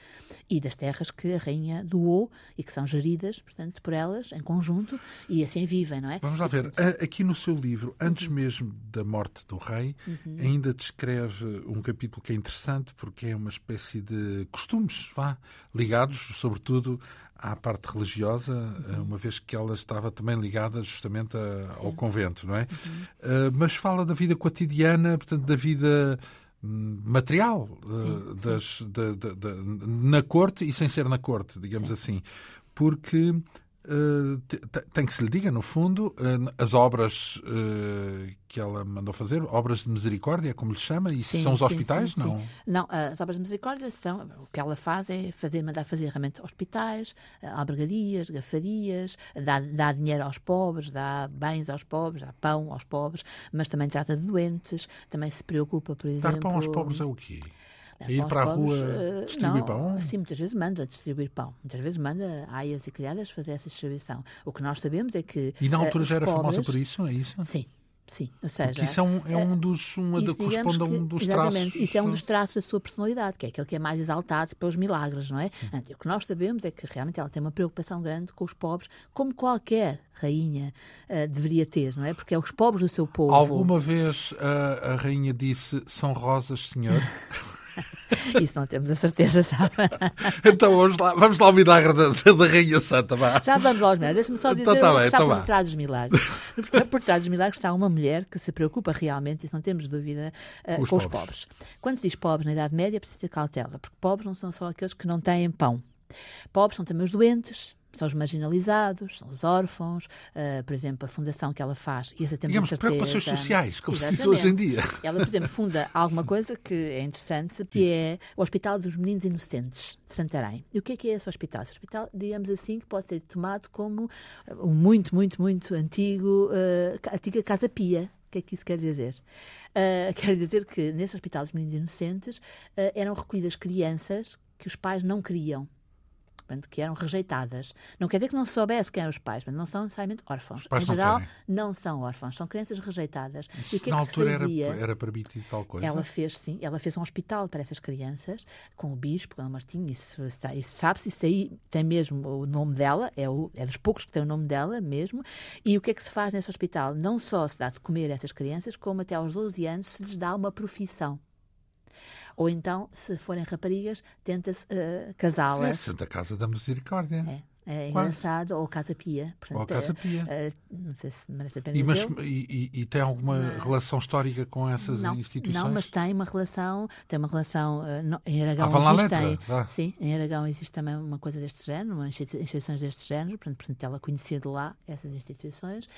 E das terras que a rainha doou e que são geridas, portanto, por elas em conjunto e assim vivem, não é? Vamos lá ver. Aqui no seu livro, antes uhum. mesmo da morte do rei, uhum. ainda descreve um capítulo que é interessante porque é uma espécie de costumes, vá, ligados sobretudo à parte religiosa, uhum. uma vez que ela estava também ligada justamente a, ao convento, não é? Uhum. Uh, mas fala da vida cotidiana, portanto, da vida hum, material sim, das, sim. Da, da, da, na corte e sem ser na corte, digamos sim. assim. Porque tem que se lhe diga, no fundo, as obras que ela mandou fazer, obras de misericórdia, como lhe chama, e sim, são os sim, hospitais? Sim, não? Não, as obras de misericórdia são, o que ela faz é fazer, mandar fazer realmente hospitais, albergarias, gafarias, dá, dá dinheiro aos pobres, dá bens aos pobres, dá pão aos pobres, mas também trata de doentes, também se preocupa, por exemplo... Dar pão aos pobres é o quê? É ir para a rua eh, distribuir não, pão? Sim, muitas vezes manda distribuir pão. Muitas vezes manda aias e criadas fazer essa distribuição. O que nós sabemos é que. E na altura uh, já era pobres, famosa por isso, é isso? Sim. Sim, ou seja... Porque isso é um, é um eh, dos... Uma da, corresponde a um dos traços... Isso é um dos traços da sua personalidade, que é aquele que é mais exaltado pelos milagres, não é? Hum. O que nós sabemos é que realmente ela tem uma preocupação grande com os pobres, como qualquer rainha uh, deveria ter, não é? Porque é os pobres do seu povo. Alguma vez a, a rainha disse são rosas, senhor? Isso não temos a certeza, sabe? então vamos lá, vamos lá ao milagre da, da Rainha Santa. Vá. Já vamos lá aos milagres. Deixa-me só então dizer então, tá bem, que está então por trás dos milagres. por trás dos milagres está uma mulher que se preocupa realmente, e não temos dúvida, uh, com, os, com pobres. os pobres. Quando se diz pobres na Idade Média, precisa ter cautela, porque pobres não são só aqueles que não têm pão. Pobres são também os doentes, são os marginalizados, são os órfãos, uh, por exemplo, a fundação que ela faz. E essa Digamos, certeza, preocupações sociais, como se diz hoje em dia. Ela, por exemplo, funda alguma coisa que é interessante, que é o Hospital dos Meninos Inocentes de Santarém. E o que é que é esse hospital? Esse hospital, digamos assim, que pode ser tomado como um muito, muito, muito antigo, uh, antiga Casa Pia. O que é que isso quer dizer? Uh, quer dizer que nesse Hospital dos Meninos Inocentes uh, eram recolhidas crianças que os pais não queriam portanto, que eram rejeitadas. Não quer dizer que não se soubesse quem eram os pais, mas não são necessariamente órfãos. Em geral, não, não, são órfãos, são crianças rejeitadas. Isso, e o que na é que altura? Era, era permitido tal coisa? Ela fez, sim, ela fez um hospital para essas crianças, com o bispo, com o Martinho, isso, isso sabe-se, isso aí tem mesmo o nome dela, é, o, é dos poucos que tem o nome dela mesmo. E o que é que se faz nesse hospital? Não só se dá de comer a essas crianças, como até aos 12 anos se lhes dá uma profissão. Ou então, se forem raparigas, tenta-se uh, casá-las. É Santa Casa da Misericórdia. É. É Quase. engraçado, ou Casa Pia. Portanto, ou Casa Pia. É, não sei se merece a pena e, mas, e, e, tem alguma mas, relação histórica com essas não, instituições? Não, mas tem uma relação, tem uma relação, uh, em Aragão ah, existem, ah. sim, em Aragão existe também uma coisa deste género, instituições deste género, portanto, portanto ela conhecia de lá essas instituições,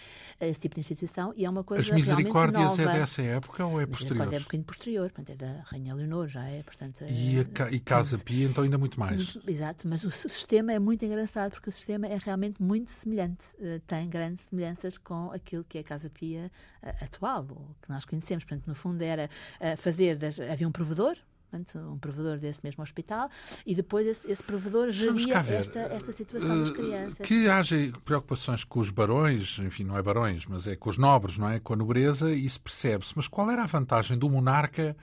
esse tipo de instituição, e é uma coisa As misericórdias nova. é dessa época ou é posterior? é um bocadinho posterior, portanto, é da Rainha Leonor, já é, portanto... É, e, a, e Casa Pia, então, ainda muito mais. Exato, mas o sistema é muito engraçado, porque o sistema é realmente muito semelhante, uh, tem grandes semelhanças com aquilo que é a Casa Pia uh, atual, ou que nós conhecemos. Portanto, no fundo era uh, fazer, das, havia um provedor, um provedor desse mesmo hospital, e depois esse, esse provedor geria esta, esta situação das crianças. Que haja preocupações com os barões, enfim, não é barões, mas é com os nobres, não é? Com a nobreza, isso percebe-se. Mas qual era a vantagem do monarca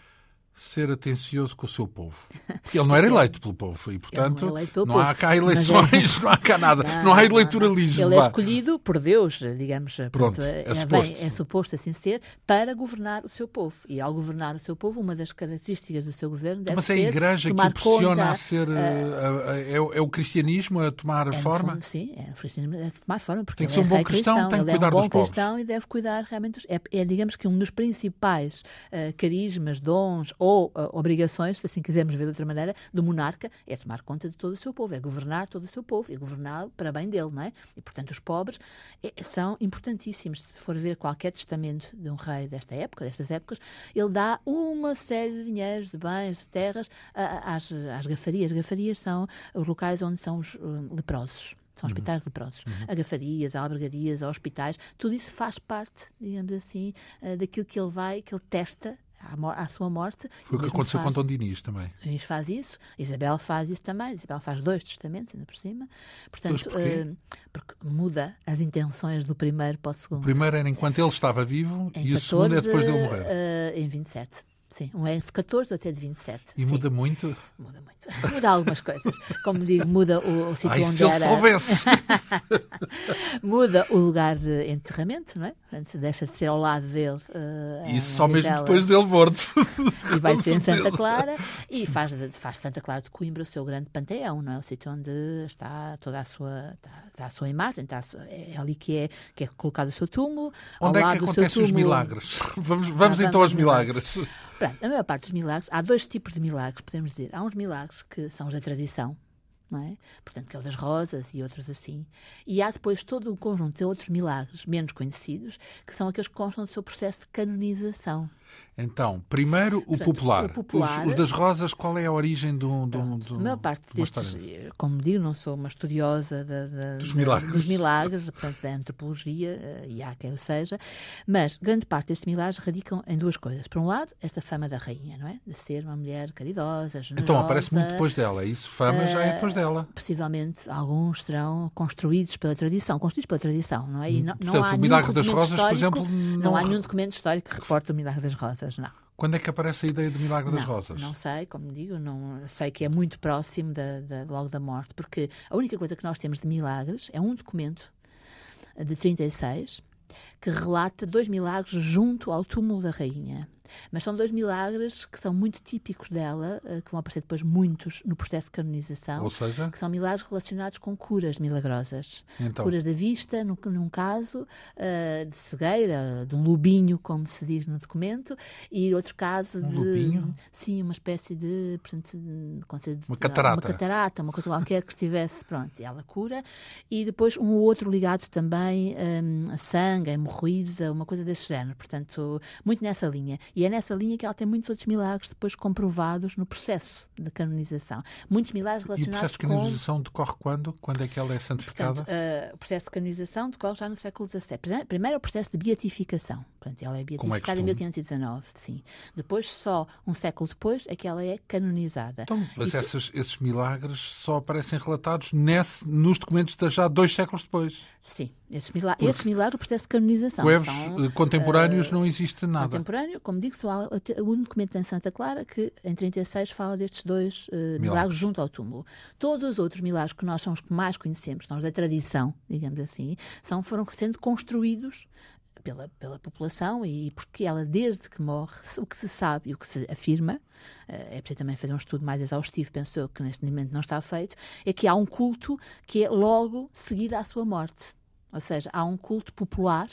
ser atencioso com o seu povo. Porque ele não era eleito pelo povo e, portanto, não, não há cá é- eleições, é... não há cá nada, não, não há eleitoralismo. Ele é escolhido por Deus, digamos. Pronto, é, é, suposto. Bem, é suposto assim ser, para governar o seu povo. E ao governar o seu povo, uma das características do seu governo deve Mas ser é a igreja que o pressiona conta, a ser... Uh, é, é, o cristianismo a tomar forma? Fundo, sim, é o cristianismo a tomar forma. Porque tem que ser um bom cristão, cristão, tem que cuidar é um bom dos cristão e deve cuidar realmente dos... É, é, digamos que um dos principais uh, carismas, dons ou uh, obrigações, se assim quisermos ver de outra maneira, do monarca é tomar conta de todo o seu povo, é governar todo o seu povo, é governar para bem dele, não é? E, portanto, os pobres é, são importantíssimos. Se for ver qualquer testamento de um rei desta época, destas épocas, ele dá uma série de dinheiros, de bens, de terras às, às gafarias. Gafarias são os locais onde são os uh, leprosos. São uhum. hospitais uhum. leprosos. Uhum. Agafarias, albergarias, hospitais, tudo isso faz parte, digamos assim, uh, daquilo que ele vai, que ele testa à, à sua morte. Foi o que aconteceu faz, com Dom Dinis também. Dinis faz isso, Isabel faz isso também, Isabel faz dois testamentos ainda por cima. Portanto, uh, porque muda as intenções do primeiro para o segundo. O primeiro era enquanto ele estava vivo em e 14, o segundo é depois dele morrer. Uh, em 27. Sim, um é de 14, outro é de 27. E sim. muda muito? Muda muito. Muda algumas coisas. Como digo, muda o, o sítio Ai, onde se era. Se soubesse! muda o lugar de enterramento, não é? Portanto, deixa de ser ao lado dele. Uh, Isso só mesmo depois dele morto. e vai ser em Santa Clara. E faz, faz Santa Clara de Coimbra o seu grande panteão, não é? O sítio onde está toda a sua, está, está a sua imagem, está sua, é ali que é, que é colocado o seu túmulo. Onde é que acontecem os milagres? Vamos, vamos ah, então aos milagres. Pronto, a maior parte dos milagres, há dois tipos de milagres, podemos dizer. Há uns milagres que são os da tradição, não é? Portanto, que é o das rosas e outros assim. E há depois todo um conjunto de outros milagres menos conhecidos, que são aqueles que constam do seu processo de canonização. Então, primeiro o Portanto, popular. O popular os, os, das rosas, qual é a origem do. do, do a maior parte de destes, história? como digo, não sou uma estudiosa da, da, dos milagres, dos milagres portanto, da antropologia, eh, e há quem o seja, mas grande parte destes milagres radicam em duas coisas. Por um lado, esta fama da rainha, não é? De ser uma mulher caridosa, generosa. Então aparece muito depois dela, isso? Fama uh, já é depois dela. Possivelmente alguns serão construídos pela tradição, construídos pela tradição, não é? E não, Portanto, não há o milagre das rosas, por exemplo. Não, não há nenhum documento histórico que reporte o milagre das rosas, não. Quando é que aparece a ideia do milagre das não, rosas? Não sei, como digo, não sei que é muito próximo da, da, logo da morte, porque a única coisa que nós temos de milagres é um documento de 36 que relata dois milagres junto ao túmulo da rainha. Mas são dois milagres que são muito típicos dela, eh, que vão aparecer depois muitos no processo de canonização. Ou seja? Que são milagres relacionados com curas milagrosas. Então. Curas da vista, num, num caso, uh, de cegueira, de um lobinho, como se diz no documento, e outro caso um de. Lobinho? Sim, uma espécie de. Portanto, de uma catarata. Uma catarata, uma coisa qualquer que estivesse. Pronto, e ela cura. E depois um outro ligado também um, a sangue, a hemorroísa, uma coisa desse género. Portanto, muito nessa linha. E é nessa linha que ela tem muitos outros milagres depois comprovados no processo de canonização. Muitos milagres relacionados com... E o processo de canonização com... decorre quando? Quando é que ela é santificada? Portanto, uh, o processo de canonização decorre já no século XVII. Primeiro é o processo de beatificação. Portanto, ela é, é beatificada é em 1519, sim. Depois, só um século depois, é que ela é canonizada. Então, mas e... esses, esses milagres só aparecem relatados nesse, nos documentos de já dois séculos depois? Sim. Esse milagre, o processo de canonização. Coevos são, eh, contemporâneos uh, não existe nada. Contemporâneo, como digo, só há único documento em Santa Clara que em 36 fala destes dois uh, junto ao túmulo. Todos os outros milagres que nós são os que mais conhecemos, são os da tradição, digamos assim, são, foram sendo construídos pela, pela população e porque ela, desde que morre, o que se sabe e o que se afirma, é preciso também fazer um estudo mais exaustivo, penso eu, que neste momento não está feito, é que há um culto que é logo seguido à sua morte. Ou seja, há um culto popular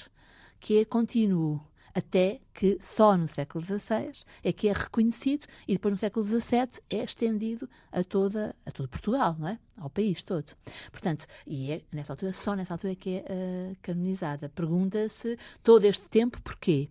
que é contínuo até que só no século XVI é que é reconhecido e depois no século XVII é estendido a, toda, a todo Portugal, não é? ao país todo. Portanto, e é nessa altura, só nessa altura é que é uh, canonizada. Pergunta-se todo este tempo porquê?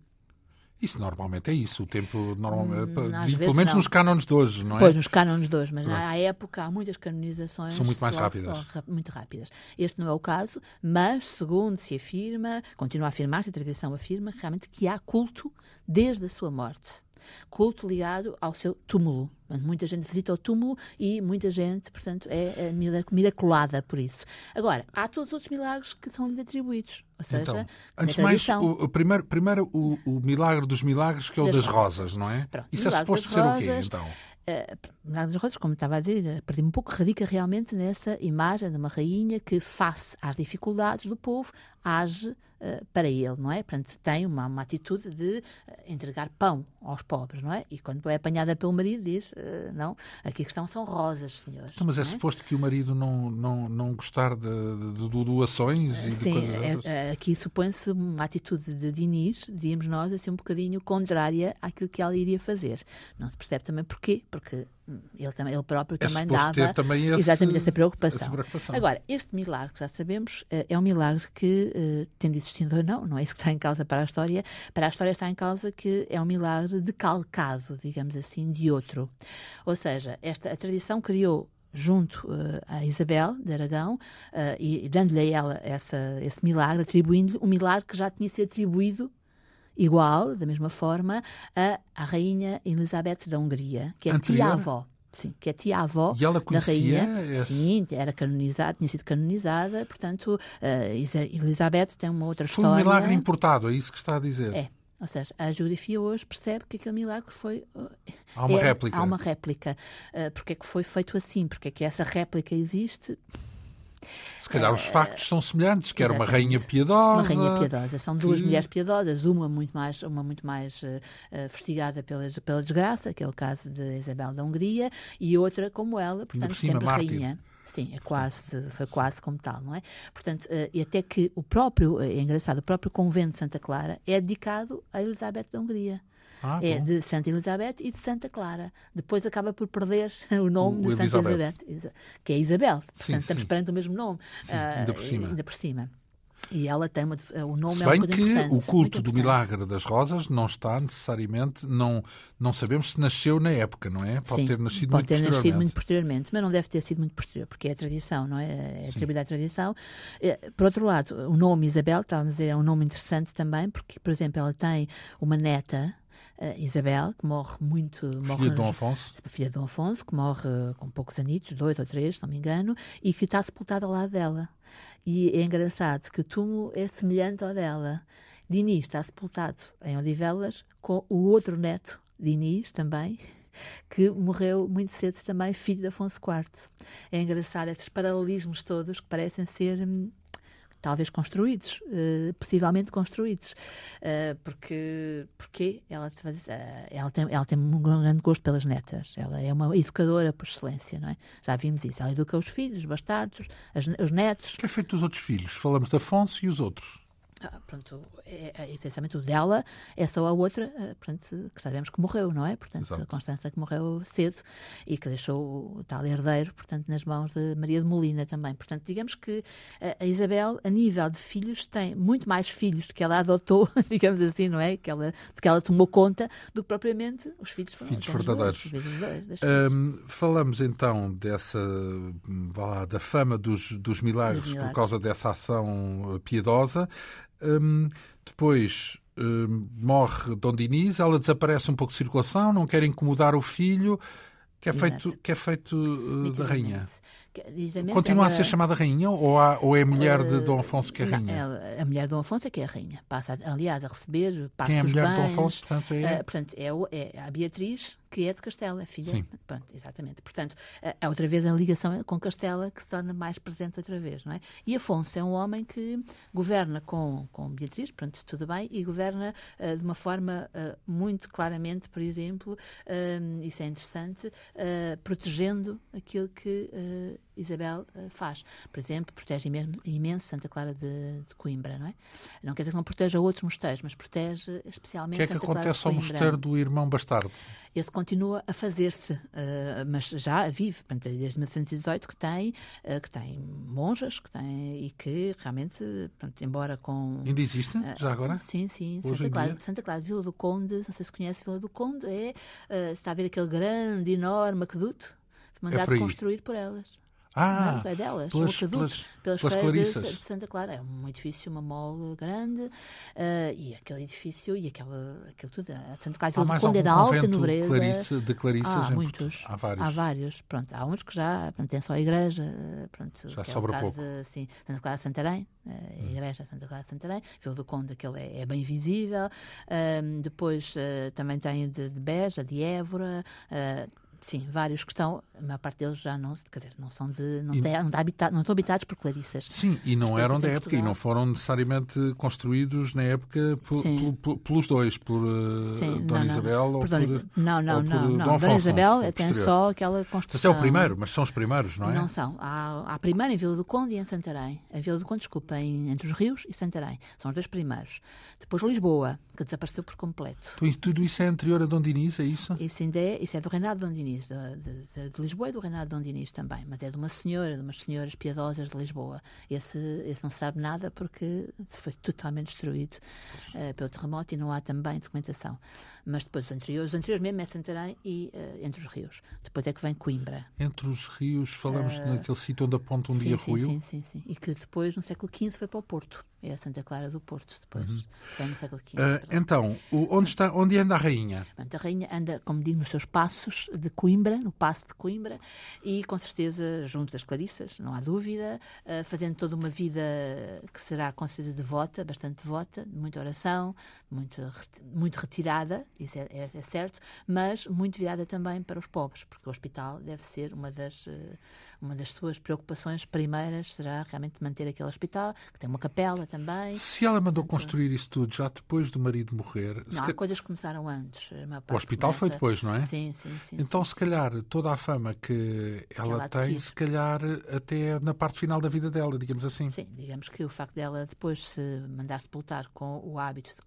Isso normalmente é isso, o tempo normalmente, hum, pelo menos não. nos cânones de hoje, não é? Pois, nos cânones de hoje, mas Pronto. à época há muitas canonizações. São muito mais rápidas. Só, muito rápidas. Este não é o caso, mas segundo se afirma, continua a afirmar-se, a tradição afirma, realmente que há culto desde a sua morte culto ligado ao seu túmulo. Muita gente visita o túmulo e muita gente, portanto, é, é miraculada por isso. Agora, há todos os outros milagres que são lhe atribuídos. Ou seja, então, antes de mais, o, primeiro, primeiro o, o, milagre dos milagres, que é o das, das rosas. rosas, não é? Pronto, isso é suposto ser rosas, o quê, então? Uh, milagre das rosas, como estava a dizer, perdi um pouco, radica realmente nessa imagem de uma rainha que, face às dificuldades do povo, age eh, para ele, não é? Portanto, tem uma, uma atitude de eh, entregar pão aos pobres, não é? E quando é apanhada pelo marido, diz: uh, não, aqui a questão são rosas, senhores. Então, mas é, é, suposto que o marido não, não, não gostar de, de, de doações e Sim, de coisas é, aqui supõe-se uma atitude de Diniz, diríamos nós, assim um bocadinho contrária àquilo que ela iria fazer. Não se percebe também porquê, porque ele, também, ele próprio é também dava também esse, exatamente essa preocupação. essa preocupação. Agora, este milagre, que já sabemos, eh, é um milagre que, eh, tendo existido ou não, não é isso que está em causa para a história, para a história está em causa que é um milagre decalcado, digamos assim, de outro. Ou seja, esta, a tradição criou junto uh, a Isabel de Aragão uh, e, e dando-lhe a ela essa, esse milagre, atribuindo-lhe um milagre que já tinha sido atribuído igual, da mesma forma, a, a Rainha Elizabeth da Hungria, que é tia-avó. Sim, que é tia-avó da rainha. Esse... Sim, era canonizada, tinha sido canonizada, portanto, uh, Elizabeth tem uma outra foi história. Foi um milagre importado, é isso que está a dizer. É. Ou seja, a geografia hoje percebe que aquele milagre foi. Há uma é, réplica. Há uma réplica. Uh, porque é que foi feito assim? Porque é que essa réplica existe? Se calhar os factos são semelhantes, que era uma rainha piedosa. Uma rainha piedosa. São duas que... mulheres piedosas, uma muito mais, uma muito mais uh, fustigada pela, pela desgraça, que é o caso de Isabel da Hungria, e outra como ela, portanto, cima, sempre mártir. rainha. Sim, é quase, foi quase como tal, não é? Portanto, uh, e até que o próprio, é engraçado, o próprio convento de Santa Clara é dedicado a Elizabeth da Hungria. Ah, é bom. de Santa Elizabeth e de Santa Clara. Depois acaba por perder o nome O de Santa Elizabeth. Elizabeth, que é Isabel. Portanto, Sim, estamos sim. perante o mesmo nome. Ah, ainda por cima. Ainda por cima. E ela tem uma, o nome Se é uma bem coisa que importante, o culto do milagre das rosas não está necessariamente, não, não sabemos se nasceu na época, não é? Pode Sim, ter nascido pode muito ter nascido posteriormente. muito posteriormente, mas não deve ter sido muito posterior, porque é a tradição, não é? É atribuída à tradição. Eh, Por outro lado, o nome Isabel, estávamos a dizer, é um nome interessante também, porque, por exemplo, ela tem uma neta, eh, Isabel, que morre muito. morre Filha de Dom Afonso. filha de Dom Afonso, que morre eh, com poucos anitos, dois ou três, se não me engano, e que está sepultada ao lado dela. E é engraçado que o túmulo é semelhante ao dela. Dinis está sepultado em Odivelas com o outro neto, Dinis também, que morreu muito cedo também, filho de Afonso IV. É engraçado esses paralelismos todos que parecem ser hum, talvez construídos, eh, possivelmente construídos, Eh, porque porque ela, eh, ela, tem, ela tem um grande gosto pelas netas, ela é uma educadora por excelência, não é? Já vimos isso, ela educa os filhos, os bastardos, as- os netos, O que é feito dos outros filhos? Falamos de Afonso e os outros. Ah, pronto, é, é, essencialmente o dela é só a outra, ah, portanto, que sabemos que morreu, não é? Portanto, Exato. a Constança que morreu cedo e que deixou o tal herdeiro, portanto, nas mãos de Maria de Molina também. Portanto, digamos que a, a Isabel, a nível de filhos, tem muito mais filhos que ela adotou, digamos assim, não é? Que ela, de que ela tomou conta, do que propriamente os filhos foram Filhos verdadeiros. dois, dois. Hum, falamos então dessa vá lá, da fama dos, dos milagres, Dos milagres. por causa dessa ação uh, piedosa. Hum, depois hum, morre Dom Dinis, ela desaparece um pouco de circulação, não quer incomodar o filho. Que é Exato. feito, que é feito uh, da rainha? Continua a ela- ser chamada rainha ou, há- ou é a mulher de Eh, Dom Afonso que é não, rainha? ela- a mulher de Dom Afonso é que é a rainha. Passa, aliás, a receber parte Quem é a mulher de Dom bens. Afonso? Portanto, é... Ah, portanto, é, é a Beatriz, que é de Castela, é filha. Sim. Pronto, exatamente. Portanto, é outra vez a ligação com Castela que se torna mais presente outra vez, não é? E Afonso é um homem que governa com, com Beatriz, pronto, tudo bem, e governa ah, de uma forma ah, muito claramente, por exemplo, ah, isso é interessante, protegendo aquilo que Isabel ah, faz. Por exemplo, protege imenso, imenso Santa Clara de, de Coimbra, não é? Não quer dizer que não proteja outros mosteiros, mas protege O especialmente que é que Santa Clara de acontece ao mosteiro do irmão bastardo? Esse continua a fazer-se, eh, mas já vive, portanto, desde 1818 que tem, eh, que tem monjas, que tem, e que realmente, portanto, embora com... Ainda existe, já agora? Sim, sim. Hoje Santa Clara? Santa Clara Vila do Conde, não sei se conhece Vila do Conde, é, eh, está a ver aquele grande, enorme aqueduto, mandado por aí. construir por elas. Ah, não, é delas, pelas- o pelas- pelas, pelas freiras de, Clarissas. de Santa Clara. É um edifício, uma mole grande, eh, e aquele edifício e aquela, aquilo tudo. A Santa Clara mais Conde é da alta nobreza. Clarice, de Clarissas Há muitos. Há vários. Há vários. Pronto, há uns que já pronto, tem só a igreja. eh, Pronto, Já é sobra caso pouco. Hum. De, sim, Santa Clara de Santarém, eh, a igreja Santa Clara de Santarém. Vila do Conde, aquele é, é bem visível. Ahm, depois eh, também tem de, de Beja, de Évora. Eh, Sim, vários que estão, a maior parte deles já não, quer dizer, não são de, não, E- têm- não, está habitado, não estão habitados por clarissas. Sim, e não eram da época e não Portugal. foram necessariamente construídos na época por- pelos dois, por uh, Sim, Dona. Isabel ou Por Dona por. Não, não, não, não. Dona Afonso, Isabel tem posterior. só aquela Esse é construção. o primeiro, mas são os primeiros, não é? Não são. Há, há a primeira em Vila do Conde e em Santarém. A Vila do Conde, desculpa, em, entre os Rios e Santarém. São os dois primeiros. Depois Lisboa, que desapareceu por completo. Então, tudo isso é anterior a Dom Dinis, é isso? Isso, ainda é, isso é do reinado de Dom Dinis, de, de- de Lisboa e do reinado de Dom Dinis também, mas é de uma senhora, de umas senhoras piedosas de Lisboa. Esse, esse não sabe nada porque foi totalmente destruído eh, pelo terremoto e não há também documentação. Mas depois os anteriores, os anteriores mesmo é Santarém e eh, entre os rios. Depois é que vem Coimbra. Entre os rios, falamos naquele sítio onde aponta um sim, dia sim, ruiu. sim, sim, sim. E que depois, no século XV, foi para o Porto. É a Santa Clara do Porto, depois. Foi no século XV. Pronto. então, o- onde, está, onde anda a rainha? A rainha anda, como digo, nos seus passos de Coimbra, no passo de Coimbra, e com certeza junto das Clarissas, não há dúvida, eh, fazendo toda uma vida que será com certeza devota, bastante devota, de muita oração, muito, muito retirada, isso é, é- é certo, mas muito virada também para os pobres, porque o hospital deve ser uma das, eh, uma das suas preocupações primeiras, será realmente manter aquele hospital, que tem uma capela também. Se ela mandou construir isso tudo já depois do marido morrer, Não, há coisas que começaram antes. o hospital foi começa- depois, não é? Sim, sim, sim. Então, se calhar, toda a fama que ela Ela tem, se calhar, até na parte final da vida dela, digamos assim. Sim, digamos que o facto dela depois se mandar sepultar com o hábito de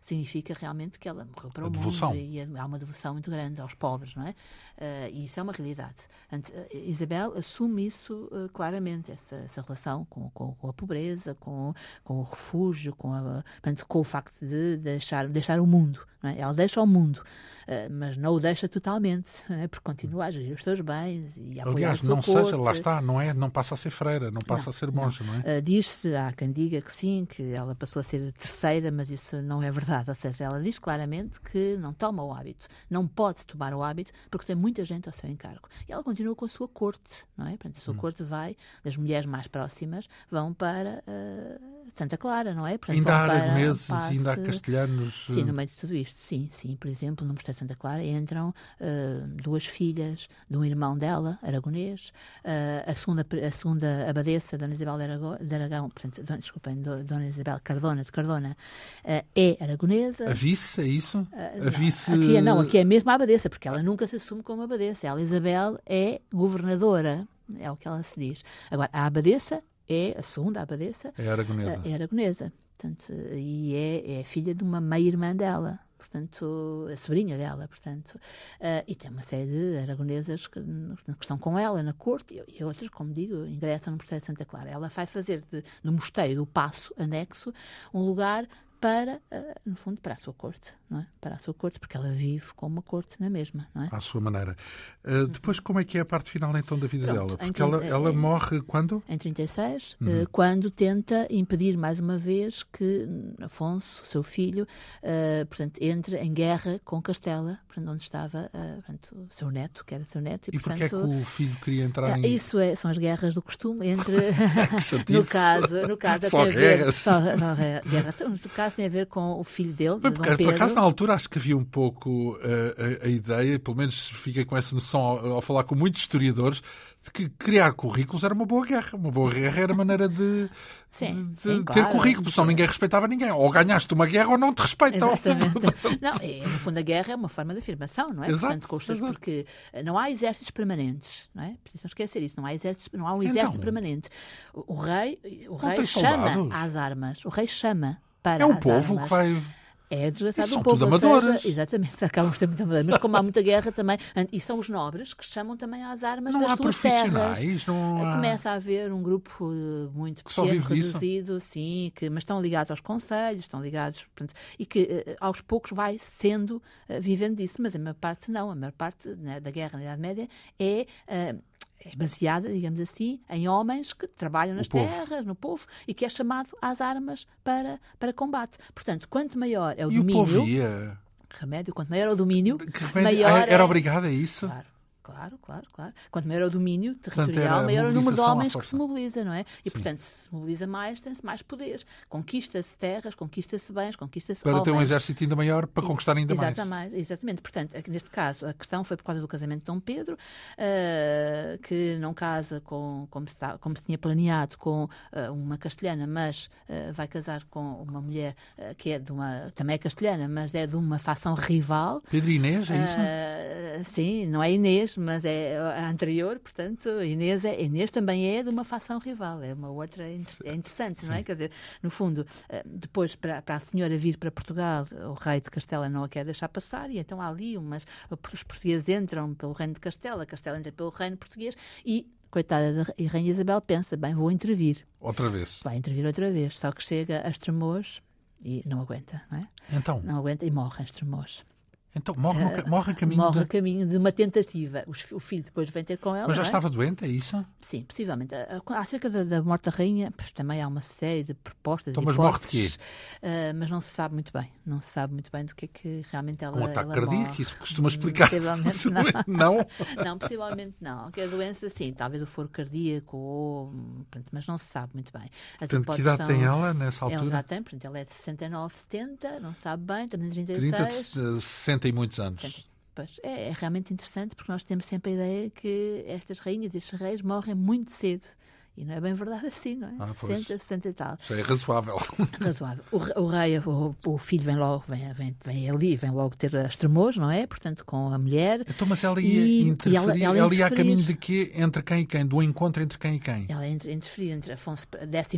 Significa realmente que ela morreu para a o devoção. mundo e há uma devoção muito grande aos pobres, não é? Uh, e isso é uma realidade. Portanto, Isabel assume isso uh, claramente, essa, essa relação com, com, com, a pobreza, com, com o refúgio, com, a, portanto, com o facto de deixar, deixar o mundo. É? Ela deixa o mundo, uh, mas não o deixa totalmente, é? porque continua a gerir os seus bens e a Aliás, não corte. seja, lá está, não, é, não passa a ser freira, não passa não, a ser monja, não, não é? Diz-se, há quem diga que sim, que ela passou a ser terceira, mas isso não é verdade. Ou seja, ela diz claramente que não toma o hábito, não pode tomar o hábito, porque tem muita gente ao seu encargo. E ela continua com a sua corte, não é? Portanto, a sua hum. corte vai, das mulheres mais próximas, vão para uh, Santa Clara, não é? Portanto, ainda há aragoneses, ainda há castelhanos. Sim, no meio de tudo isto, sim, sim. Por exemplo, no Mosteiro de Santa Clara entram uh, duas filhas de um irmão dela, aragonês, uh, a, segunda, a segunda abadesa, Dona Isabel de Aragão, de Aragão portanto, Dona, desculpem, Dona Isabel Cardona, de Cardona, é aragonesa. A vice, é isso? a vice... Aqui, é, não, aqui é mesmo a abadesa, porque ela nunca se assume como abadesa. Ela, Isabel, é governadora, é o que ela se diz. Agora, a abadesa é, a segunda abadesa... É aragonesa. É aragonesa. Portanto, e é, é filha de uma meia-irmã dela portanto, a sobrinha dela, portanto, uh, e tem uma série de aragonesas que, que, estão com ela na corte e, e outras, como digo, ingressam no Mosteiro de Santa Clara. Ela vai fazer de, no Mosteiro do Passo Anexo um lugar para, uh, no fundo, para a sua corte, é? Para a sua corte, porque ela vive com uma corte na mesma, não é? À sua maneira. Uh, depois, como é que é a parte final, então, da vida Pronto, dela? Porque ela, ela morre quando? Em 36, uhum. uh, quando tenta impedir, mais uma vez, que Afonso, seu filho, portanto, entre em guerra com Castela, portanto, onde estava portanto, o seu neto, que era seu neto. E, e portanto, é que o filho queria entrar em... Isso é, são as guerras do costume entre... no caso, no caso... Só guerras. Ver, só, não, guerras. No caso, tem a ver com o filho dele, Mas, Por acaso, na altura, acho que havia um pouco uh, a, a, ideia, pelo menos fiquei com essa noção ao, ao, falar com muitos historiadores, de que criar currículos era uma boa guerra. Uma boa guerra era a maneira de, sim, de, sim, ter claro, currículo, senão ninguém respeitava ninguém. Ou ganhaste uma guerra ou não te respeitam. Exatamente. não, é, no fundo, a guerra é uma forma de afirmação, não é? Exato, Portanto, com os seus, porque não há exércitos permanentes, não é? Precisam esquecer isso. Não há, exércitos, não há um exército então, permanente. O, o rei, o rei chama soldados. às armas. O rei chama para É um povo armas. que vai é desgraçado são o povo. Tudo amadores. Seja, exatamente, acabam por ser muito amadores. Mas como há muita guerra também, e são os nobres que chamam também às armas não das há suas terras. Não há... Começa a haver um grupo eh, muito pequeno, reduzido, sim, que, mas estão ligados aos conselhos, estão ligados, portanto, e que eh, aos poucos vai sendo, vivendo disso. Mas a maior parte não, a maior parte né, da guerra na Idade Média é. Uh, é baseada, digamos assim, em homens que trabalham nas terras, no povo, e que é chamado às armas para, para combate. Portanto, quanto maior é o e domínio... o povo ia... Remédio, quanto maior é o domínio, maior Era é... obrigado a isso? Claro. Claro, claro, claro. Quanto maior é o domínio territorial, maior é o número de homens que se mobiliza, não é? E, Sim. portanto, se se mobiliza mais, tem-se mais poder. Conquista-se terras, conquista-se bens, conquista-se Para homens. ter um exército ainda maior, para conquistar ainda exatamente, mais. Exatamente. Portanto, neste caso, a questão foi por causa do casamento de Dom Pedro, uh, que não casa com, como, se, está, como se tinha planeado com uh, uma castelhana, mas uh, vai casar com uma mulher que é de uma, também é castelhana, mas é de uma facção rival. Pedro Inês, é isso? sim, não é Inês, mas é a anterior, portanto, Inês, é, Inês também é de uma facção rival, é uma outra é interessante, Sim. não é? Quer dizer, no fundo, eh, depois para, para a senhora vir para Portugal, o rei de Castela não a quer deixar passar, e então há ali umas. Os portugueses entram pelo reino de Castela, Castela entra pelo reino português e coitada da Rainha Isabel pensa, bem, vou intervir. Outra vez. Vai intervir outra vez, só que chega a Estremoz e não aguenta, não é? Então? Não aguenta e morre em Estremoz. Então morre, no, uh, morre a caminho morre de... a caminho de uma tentativa. O filho depois vem ter com ela. Mas já é? estava doente, é isso? Sim, possivelmente. Acerca da, da morte da rainha, também há uma série de propostas. Então, de mas morre de quê? Uh, mas não se sabe muito bem. Não se sabe muito bem do que é que realmente ela. Um ataque cardíaco, isso costuma explicar. Possivelmente não. não. não, possivelmente não. Que a doença, sim, talvez o foro cardíaco, ou, mas não se sabe muito bem. As portanto, que idade são... tem ela nessa altura? Ela já tem, portanto, ela é de 69, 70, não sabe bem, também 36. 30, 60 e muitos anos. 60. É, é, realmente interessante porque nós temos sempre a ideia que estas rainhas, estes reis morrem muito cedo E não é bem verdade assim, não é? Ah, 60, 60 e tal. Isso é razoável. Razoável. O, o rei, o, o, filho vem logo, vem, vem, vem ali, vem logo ter as tremores, não é? Portanto, com a mulher. Então, mas ela ia e, interferir, e ela, ela, ela ia a caminho de quê? Entre quem e quem? Do encontro entre quem e quem? Ela interferia entre Afonso X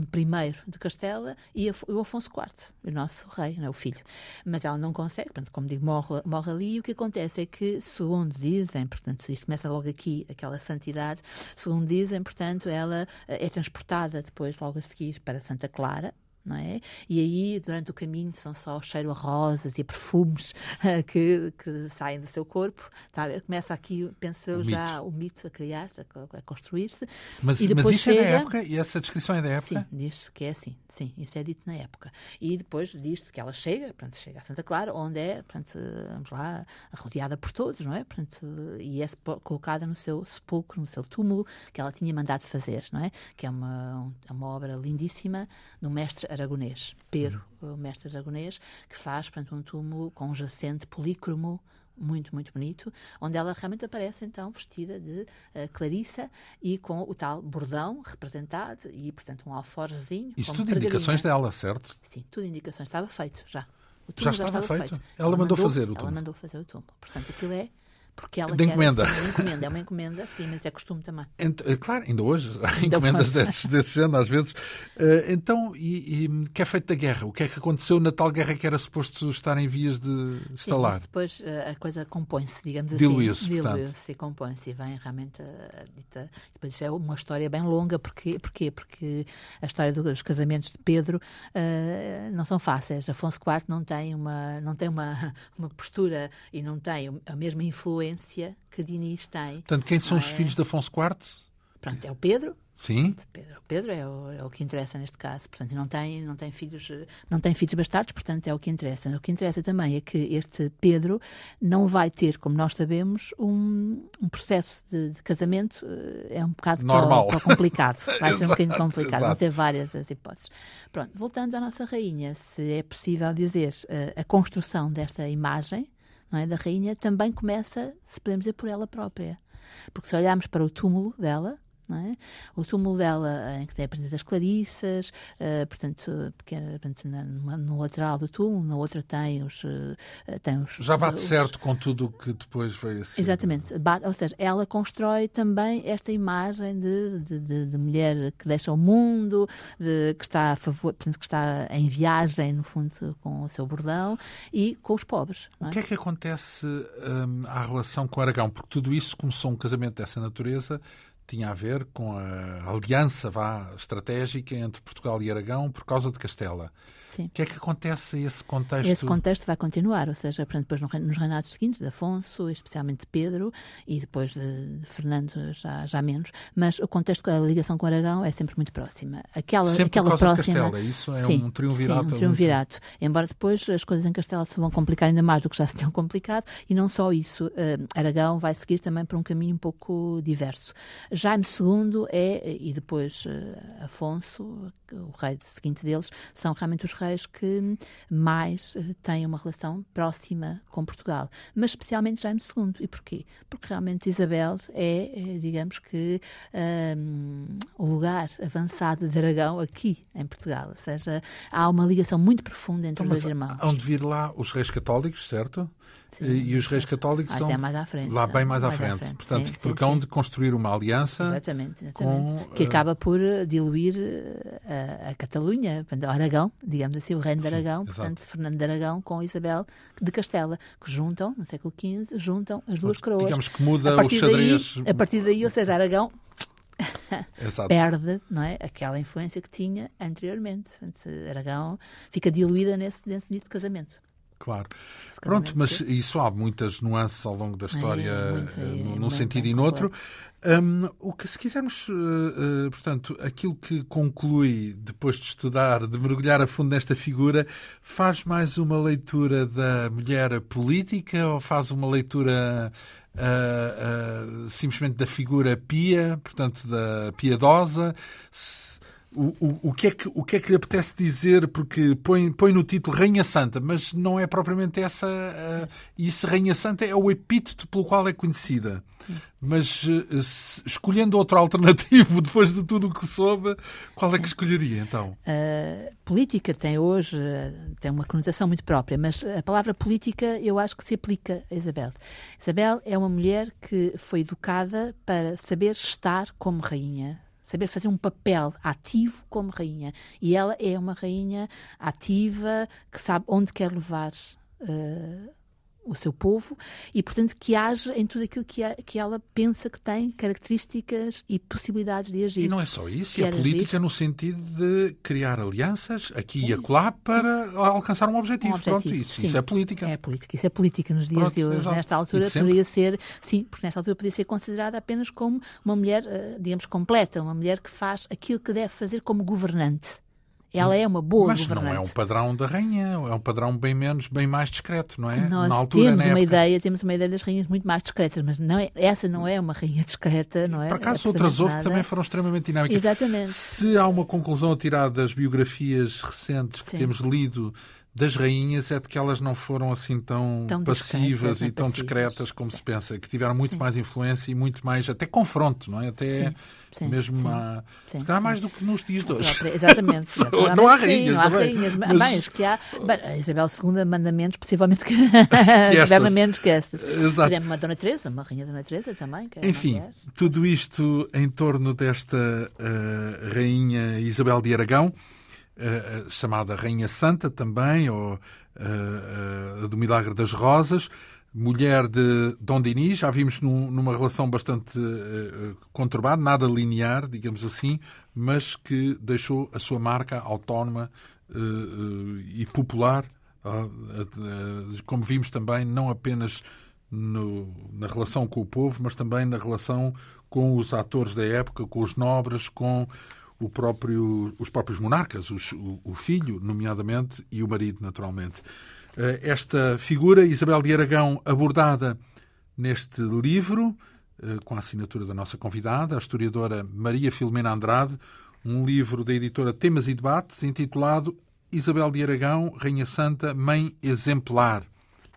de Castela e o Afonso IV, o nosso rei, não é? o filho. Mas ela não consegue, portanto, como digo, morre, morre ali e o que acontece é que, segundo dizem, portanto, isto começa logo aqui, aquela santidade, segundo dizem, portanto, ela é transportada depois, logo a seguir, para Santa Clara, não é? E aí, durante o caminho, são só o cheiro a rosas e a perfumes uh, que, que saem do seu corpo. Tá? Começa aqui, penso eu, já o mito a criar, a, a construir-se. Mas, mas isso chega... é da época? E essa descrição é da época? Sim, diz-se que é assim. Sim, isso é dito na época. E depois diz-se que ela chega, portanto, chega a Santa Clara, onde é, portanto, vamos lá, rodeada por todos, não é? Portanto, e é colocada no seu sepulcro, no seu túmulo, que ela tinha mandado fazer, não é? Que é uma, é uma obra lindíssima do mestre aragonês, Pero, o mestre aragonês, que faz, portanto, um túmulo com um jacente polícromo muito, muito bonito, onde ela realmente aparece então vestida de uh, Clarissa e com o tal bordão representado e, portanto, um alforjezinho. Isso tudo indicações dela, certo? Sim, tudo indicações. Estava feito já. já estava, já estava feito? feito. Ela, ela mandou, mandou, fazer o túmulo. Ela mandou fazer o túmulo. Portanto, aquilo é porque ela de encomenda. Assim, uma encomenda. É uma encomenda, sim, mas é costume também. Ent, eh, claro, ainda hoje há ainda encomendas desses, desse género, às vezes. Uh, então, e, e que é feito da guerra? O que é que aconteceu na tal guerra que era suposto estar em vias de instalar? Sim, depois uh, a coisa compõe-se, digamos assim. Diluiu-se, Diluiu-se e compõe-se e vem realmente a dita. Depois é uma história bem longa, porque, porquê? Porque a história dos casamentos de Pedro uh, não são fáceis. Afonso IV não tem uma, não tem uma, uma postura e não tem a mesma influência influência que Diniz tem. Portanto, quem são é? os filhos de Afonso IV? Pronto, é o Pedro. Sim. Pedro, Pedro é, o, é o que interessa neste caso. Portanto, não tem, não tem filhos, não tem filhos bastardos, portanto é o que interessa. O que interessa também é que este Pedro não vai ter, como nós sabemos, um, um processo de, de, casamento eh, é um bocado Normal. Complicado. Vai ser um bocadinho complicado. Vão ter várias as hipóteses. Pronto, voltando à nossa rainha, se é possível dizer eh, a construção desta imagem é? da rainha também começa, se podemos dizer, por ela própria. Porque se olharmos para o túmulo dela, é? O túmulo dela, em que tem a presença das Clarissas, uh, portanto, pequena, portanto na, no lateral do túmulo, na outra tem os. Uh, tem os Já bate os... certo com tudo o que depois veio a ser. Exatamente. Bate, ou seja, ela constrói também esta imagem de, de, de, de, mulher que deixa o mundo, que, está a favor, portanto, que está em viagem, no fundo, com o seu bordão e com os pobres. É? O que é que acontece um, à relação com Aragão? Porque tudo isso começou um casamento dessa natureza tinha a ver com a aliança vá, estratégica entre Portugal e Aragão por causa de Castela. Sim. O que é que acontece a esse contexto? Esse contexto vai continuar, ou seja, depois nos reinados seguintes, de Afonso, especialmente de Pedro, e depois de, Fernando já, já menos, mas o contexto, a ligação com Aragão é sempre muito próxima. Aquela, sempre aquela por causa próxima... de Castela, isso é sim, um triunvirato. Sim, um triunvirato. Muito... Embora depois as coisas em Castela se vão complicar ainda mais do que já se tinham complicado, e não só isso, uh, Aragão vai seguir também por um caminho um pouco diverso. Jaime II é, e depois uh, Afonso, o rei seguinte deles, são realmente os reis que mais eh, têm uma relação próxima com Portugal, mas especialmente Jaime II. E porquê? Porque realmente Isabel é, eh, digamos que, um, o lugar avançado de Aragão aqui em Portugal. Ou seja, há uma ligação muito profunda entre então, os dois irmãos. Hão de vir lá os reis católicos, certo? Sim, e os reis católicos são mais à frente, lá bem mais, mais à, frente. à frente. Portanto, sim, porque hão de construir uma aliança exatamente, exatamente. Com, que acaba por diluir a, a Catalunha, Aragão, digamos assim, o reino de Aragão, Sim, portanto, exato. Fernando de Aragão com Isabel de Castela, que juntam, no século XV, juntam as duas coroas. Digamos que muda o xadrez. Daí, a partir daí, ou seja, Aragão perde não é, aquela influência que tinha anteriormente. Aragão fica diluída nesse, nesse dito de casamento. Claro. Pronto, mas isso há muitas nuances ao longo da história, é, muito, é, num sentido e noutro. Um, o que, se quisermos, uh, uh, portanto, aquilo que conclui depois de estudar, de mergulhar a fundo nesta figura, faz mais uma leitura da mulher política ou faz uma leitura uh, simplesmente da figura pia, portanto, da piedosa? Se, o, o, que é que, o que é que lhe apetece dizer? Porque põe, põe no título Rainha Santa, mas não é propriamente essa. Uh, isso, Rainha Santa, é o epíteto pelo qual é conhecida. Mas uh, se, escolhendo outro alternativo, depois de tudo o que soube, qual é que escolheria então? Uh, política tem hoje tem uma conotação muito própria, mas a palavra política eu acho que se aplica a Isabel. Isabel é uma mulher que foi educada para saber estar como rainha saber fazer um papel ativo como rainha. E ela é uma rainha ativa, que sabe onde quer levar uh, o seu povo e, portanto, que age em tudo aquilo que, a, que ela pensa que tem características e possibilidades de agir. E não é só isso, é política agir. no sentido de criar alianças aqui sim. e acolá para alcançar um objetivo. Um objetivo Pronto, isso, isso, é política. É política, isso é política nos dias Pronto, de hoje. Exato. Nesta altura poderia ser, sim, porque nesta altura poderia ser considerada apenas como uma mulher, eh, digamos, completa, uma mulher que faz aquilo que deve fazer como governante. Ela é uma boa Mas governante. não é um padrão da rainha, é um padrão bem menos, bem mais discreto, não é? Nós na altura, temos uma ideia, temos uma ideia das rainhas muito mais discretas, mas não é, essa não é uma rainha discreta, não é? Por acaso outras houve que também foram extremamente dinâmicas. Exatamente. Se há uma conclusão a tirar das biografias recentes que Sim. temos lido das rainhas é de que elas não foram assim tão, tão passivas e tão passivas. discretas como Sim. se pensa, que tiveram muito Sim. mais influência e muito mais, até confronto, não é? Até Sim. mesmo sim. A, se calhar mais do que nos dias de hoje. Exatamente. não há rainhas não há também. Rainhas, mas... Bem, que há, Isabel II manda menos, possivelmente que, que menos que estas. Exato. Por uma Dona Teresa, uma rainha Dona Teresa também. É Enfim, tudo isto em torno desta uh, rainha Isabel de Aragão. Uh, chamada Rainha Santa também, ou uh, do Milagre das Rosas, mulher de Dom Dinis, já vimos num, numa relação bastante conturbada, nada linear, digamos assim, mas que deixou a sua marca autónoma e popular, como vimos também, não apenas no, na relação com o povo, mas também na relação com os atores da época, com os nobres, com o próprio, os próprios monarcas, os, o, o, filho, nomeadamente, e o marido, naturalmente. Eh, esta figura, Isabel de Aragão, abordada neste livro, eh, com a assinatura da nossa convidada, a historiadora Maria Filomena Andrade, um livro da editora Temas e Debates, intitulado Isabel de Aragão, Rainha Santa, Mãe Exemplar.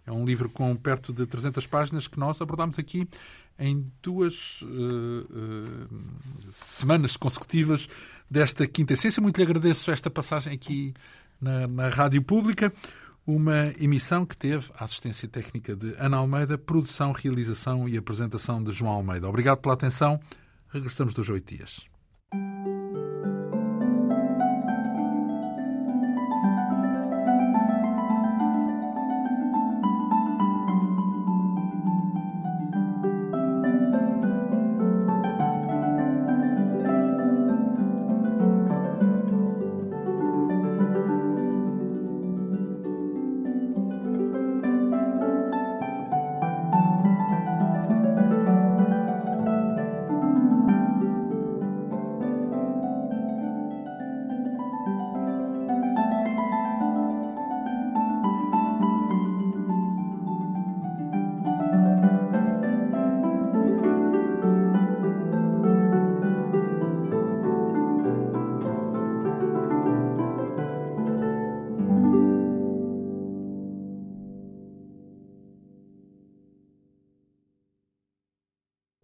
É um livro com perto de 300 páginas que nós abordamos aqui em duas uh, uh, semanas consecutivas desta quinta essência. Muito lhe agradeço esta passagem aqui na, na Rádio Pública. Uma emissão que teve a assistência técnica de Ana Almeida, produção, realização e apresentação de João Almeida. Obrigado pela atenção. Regressamos dos oito dias.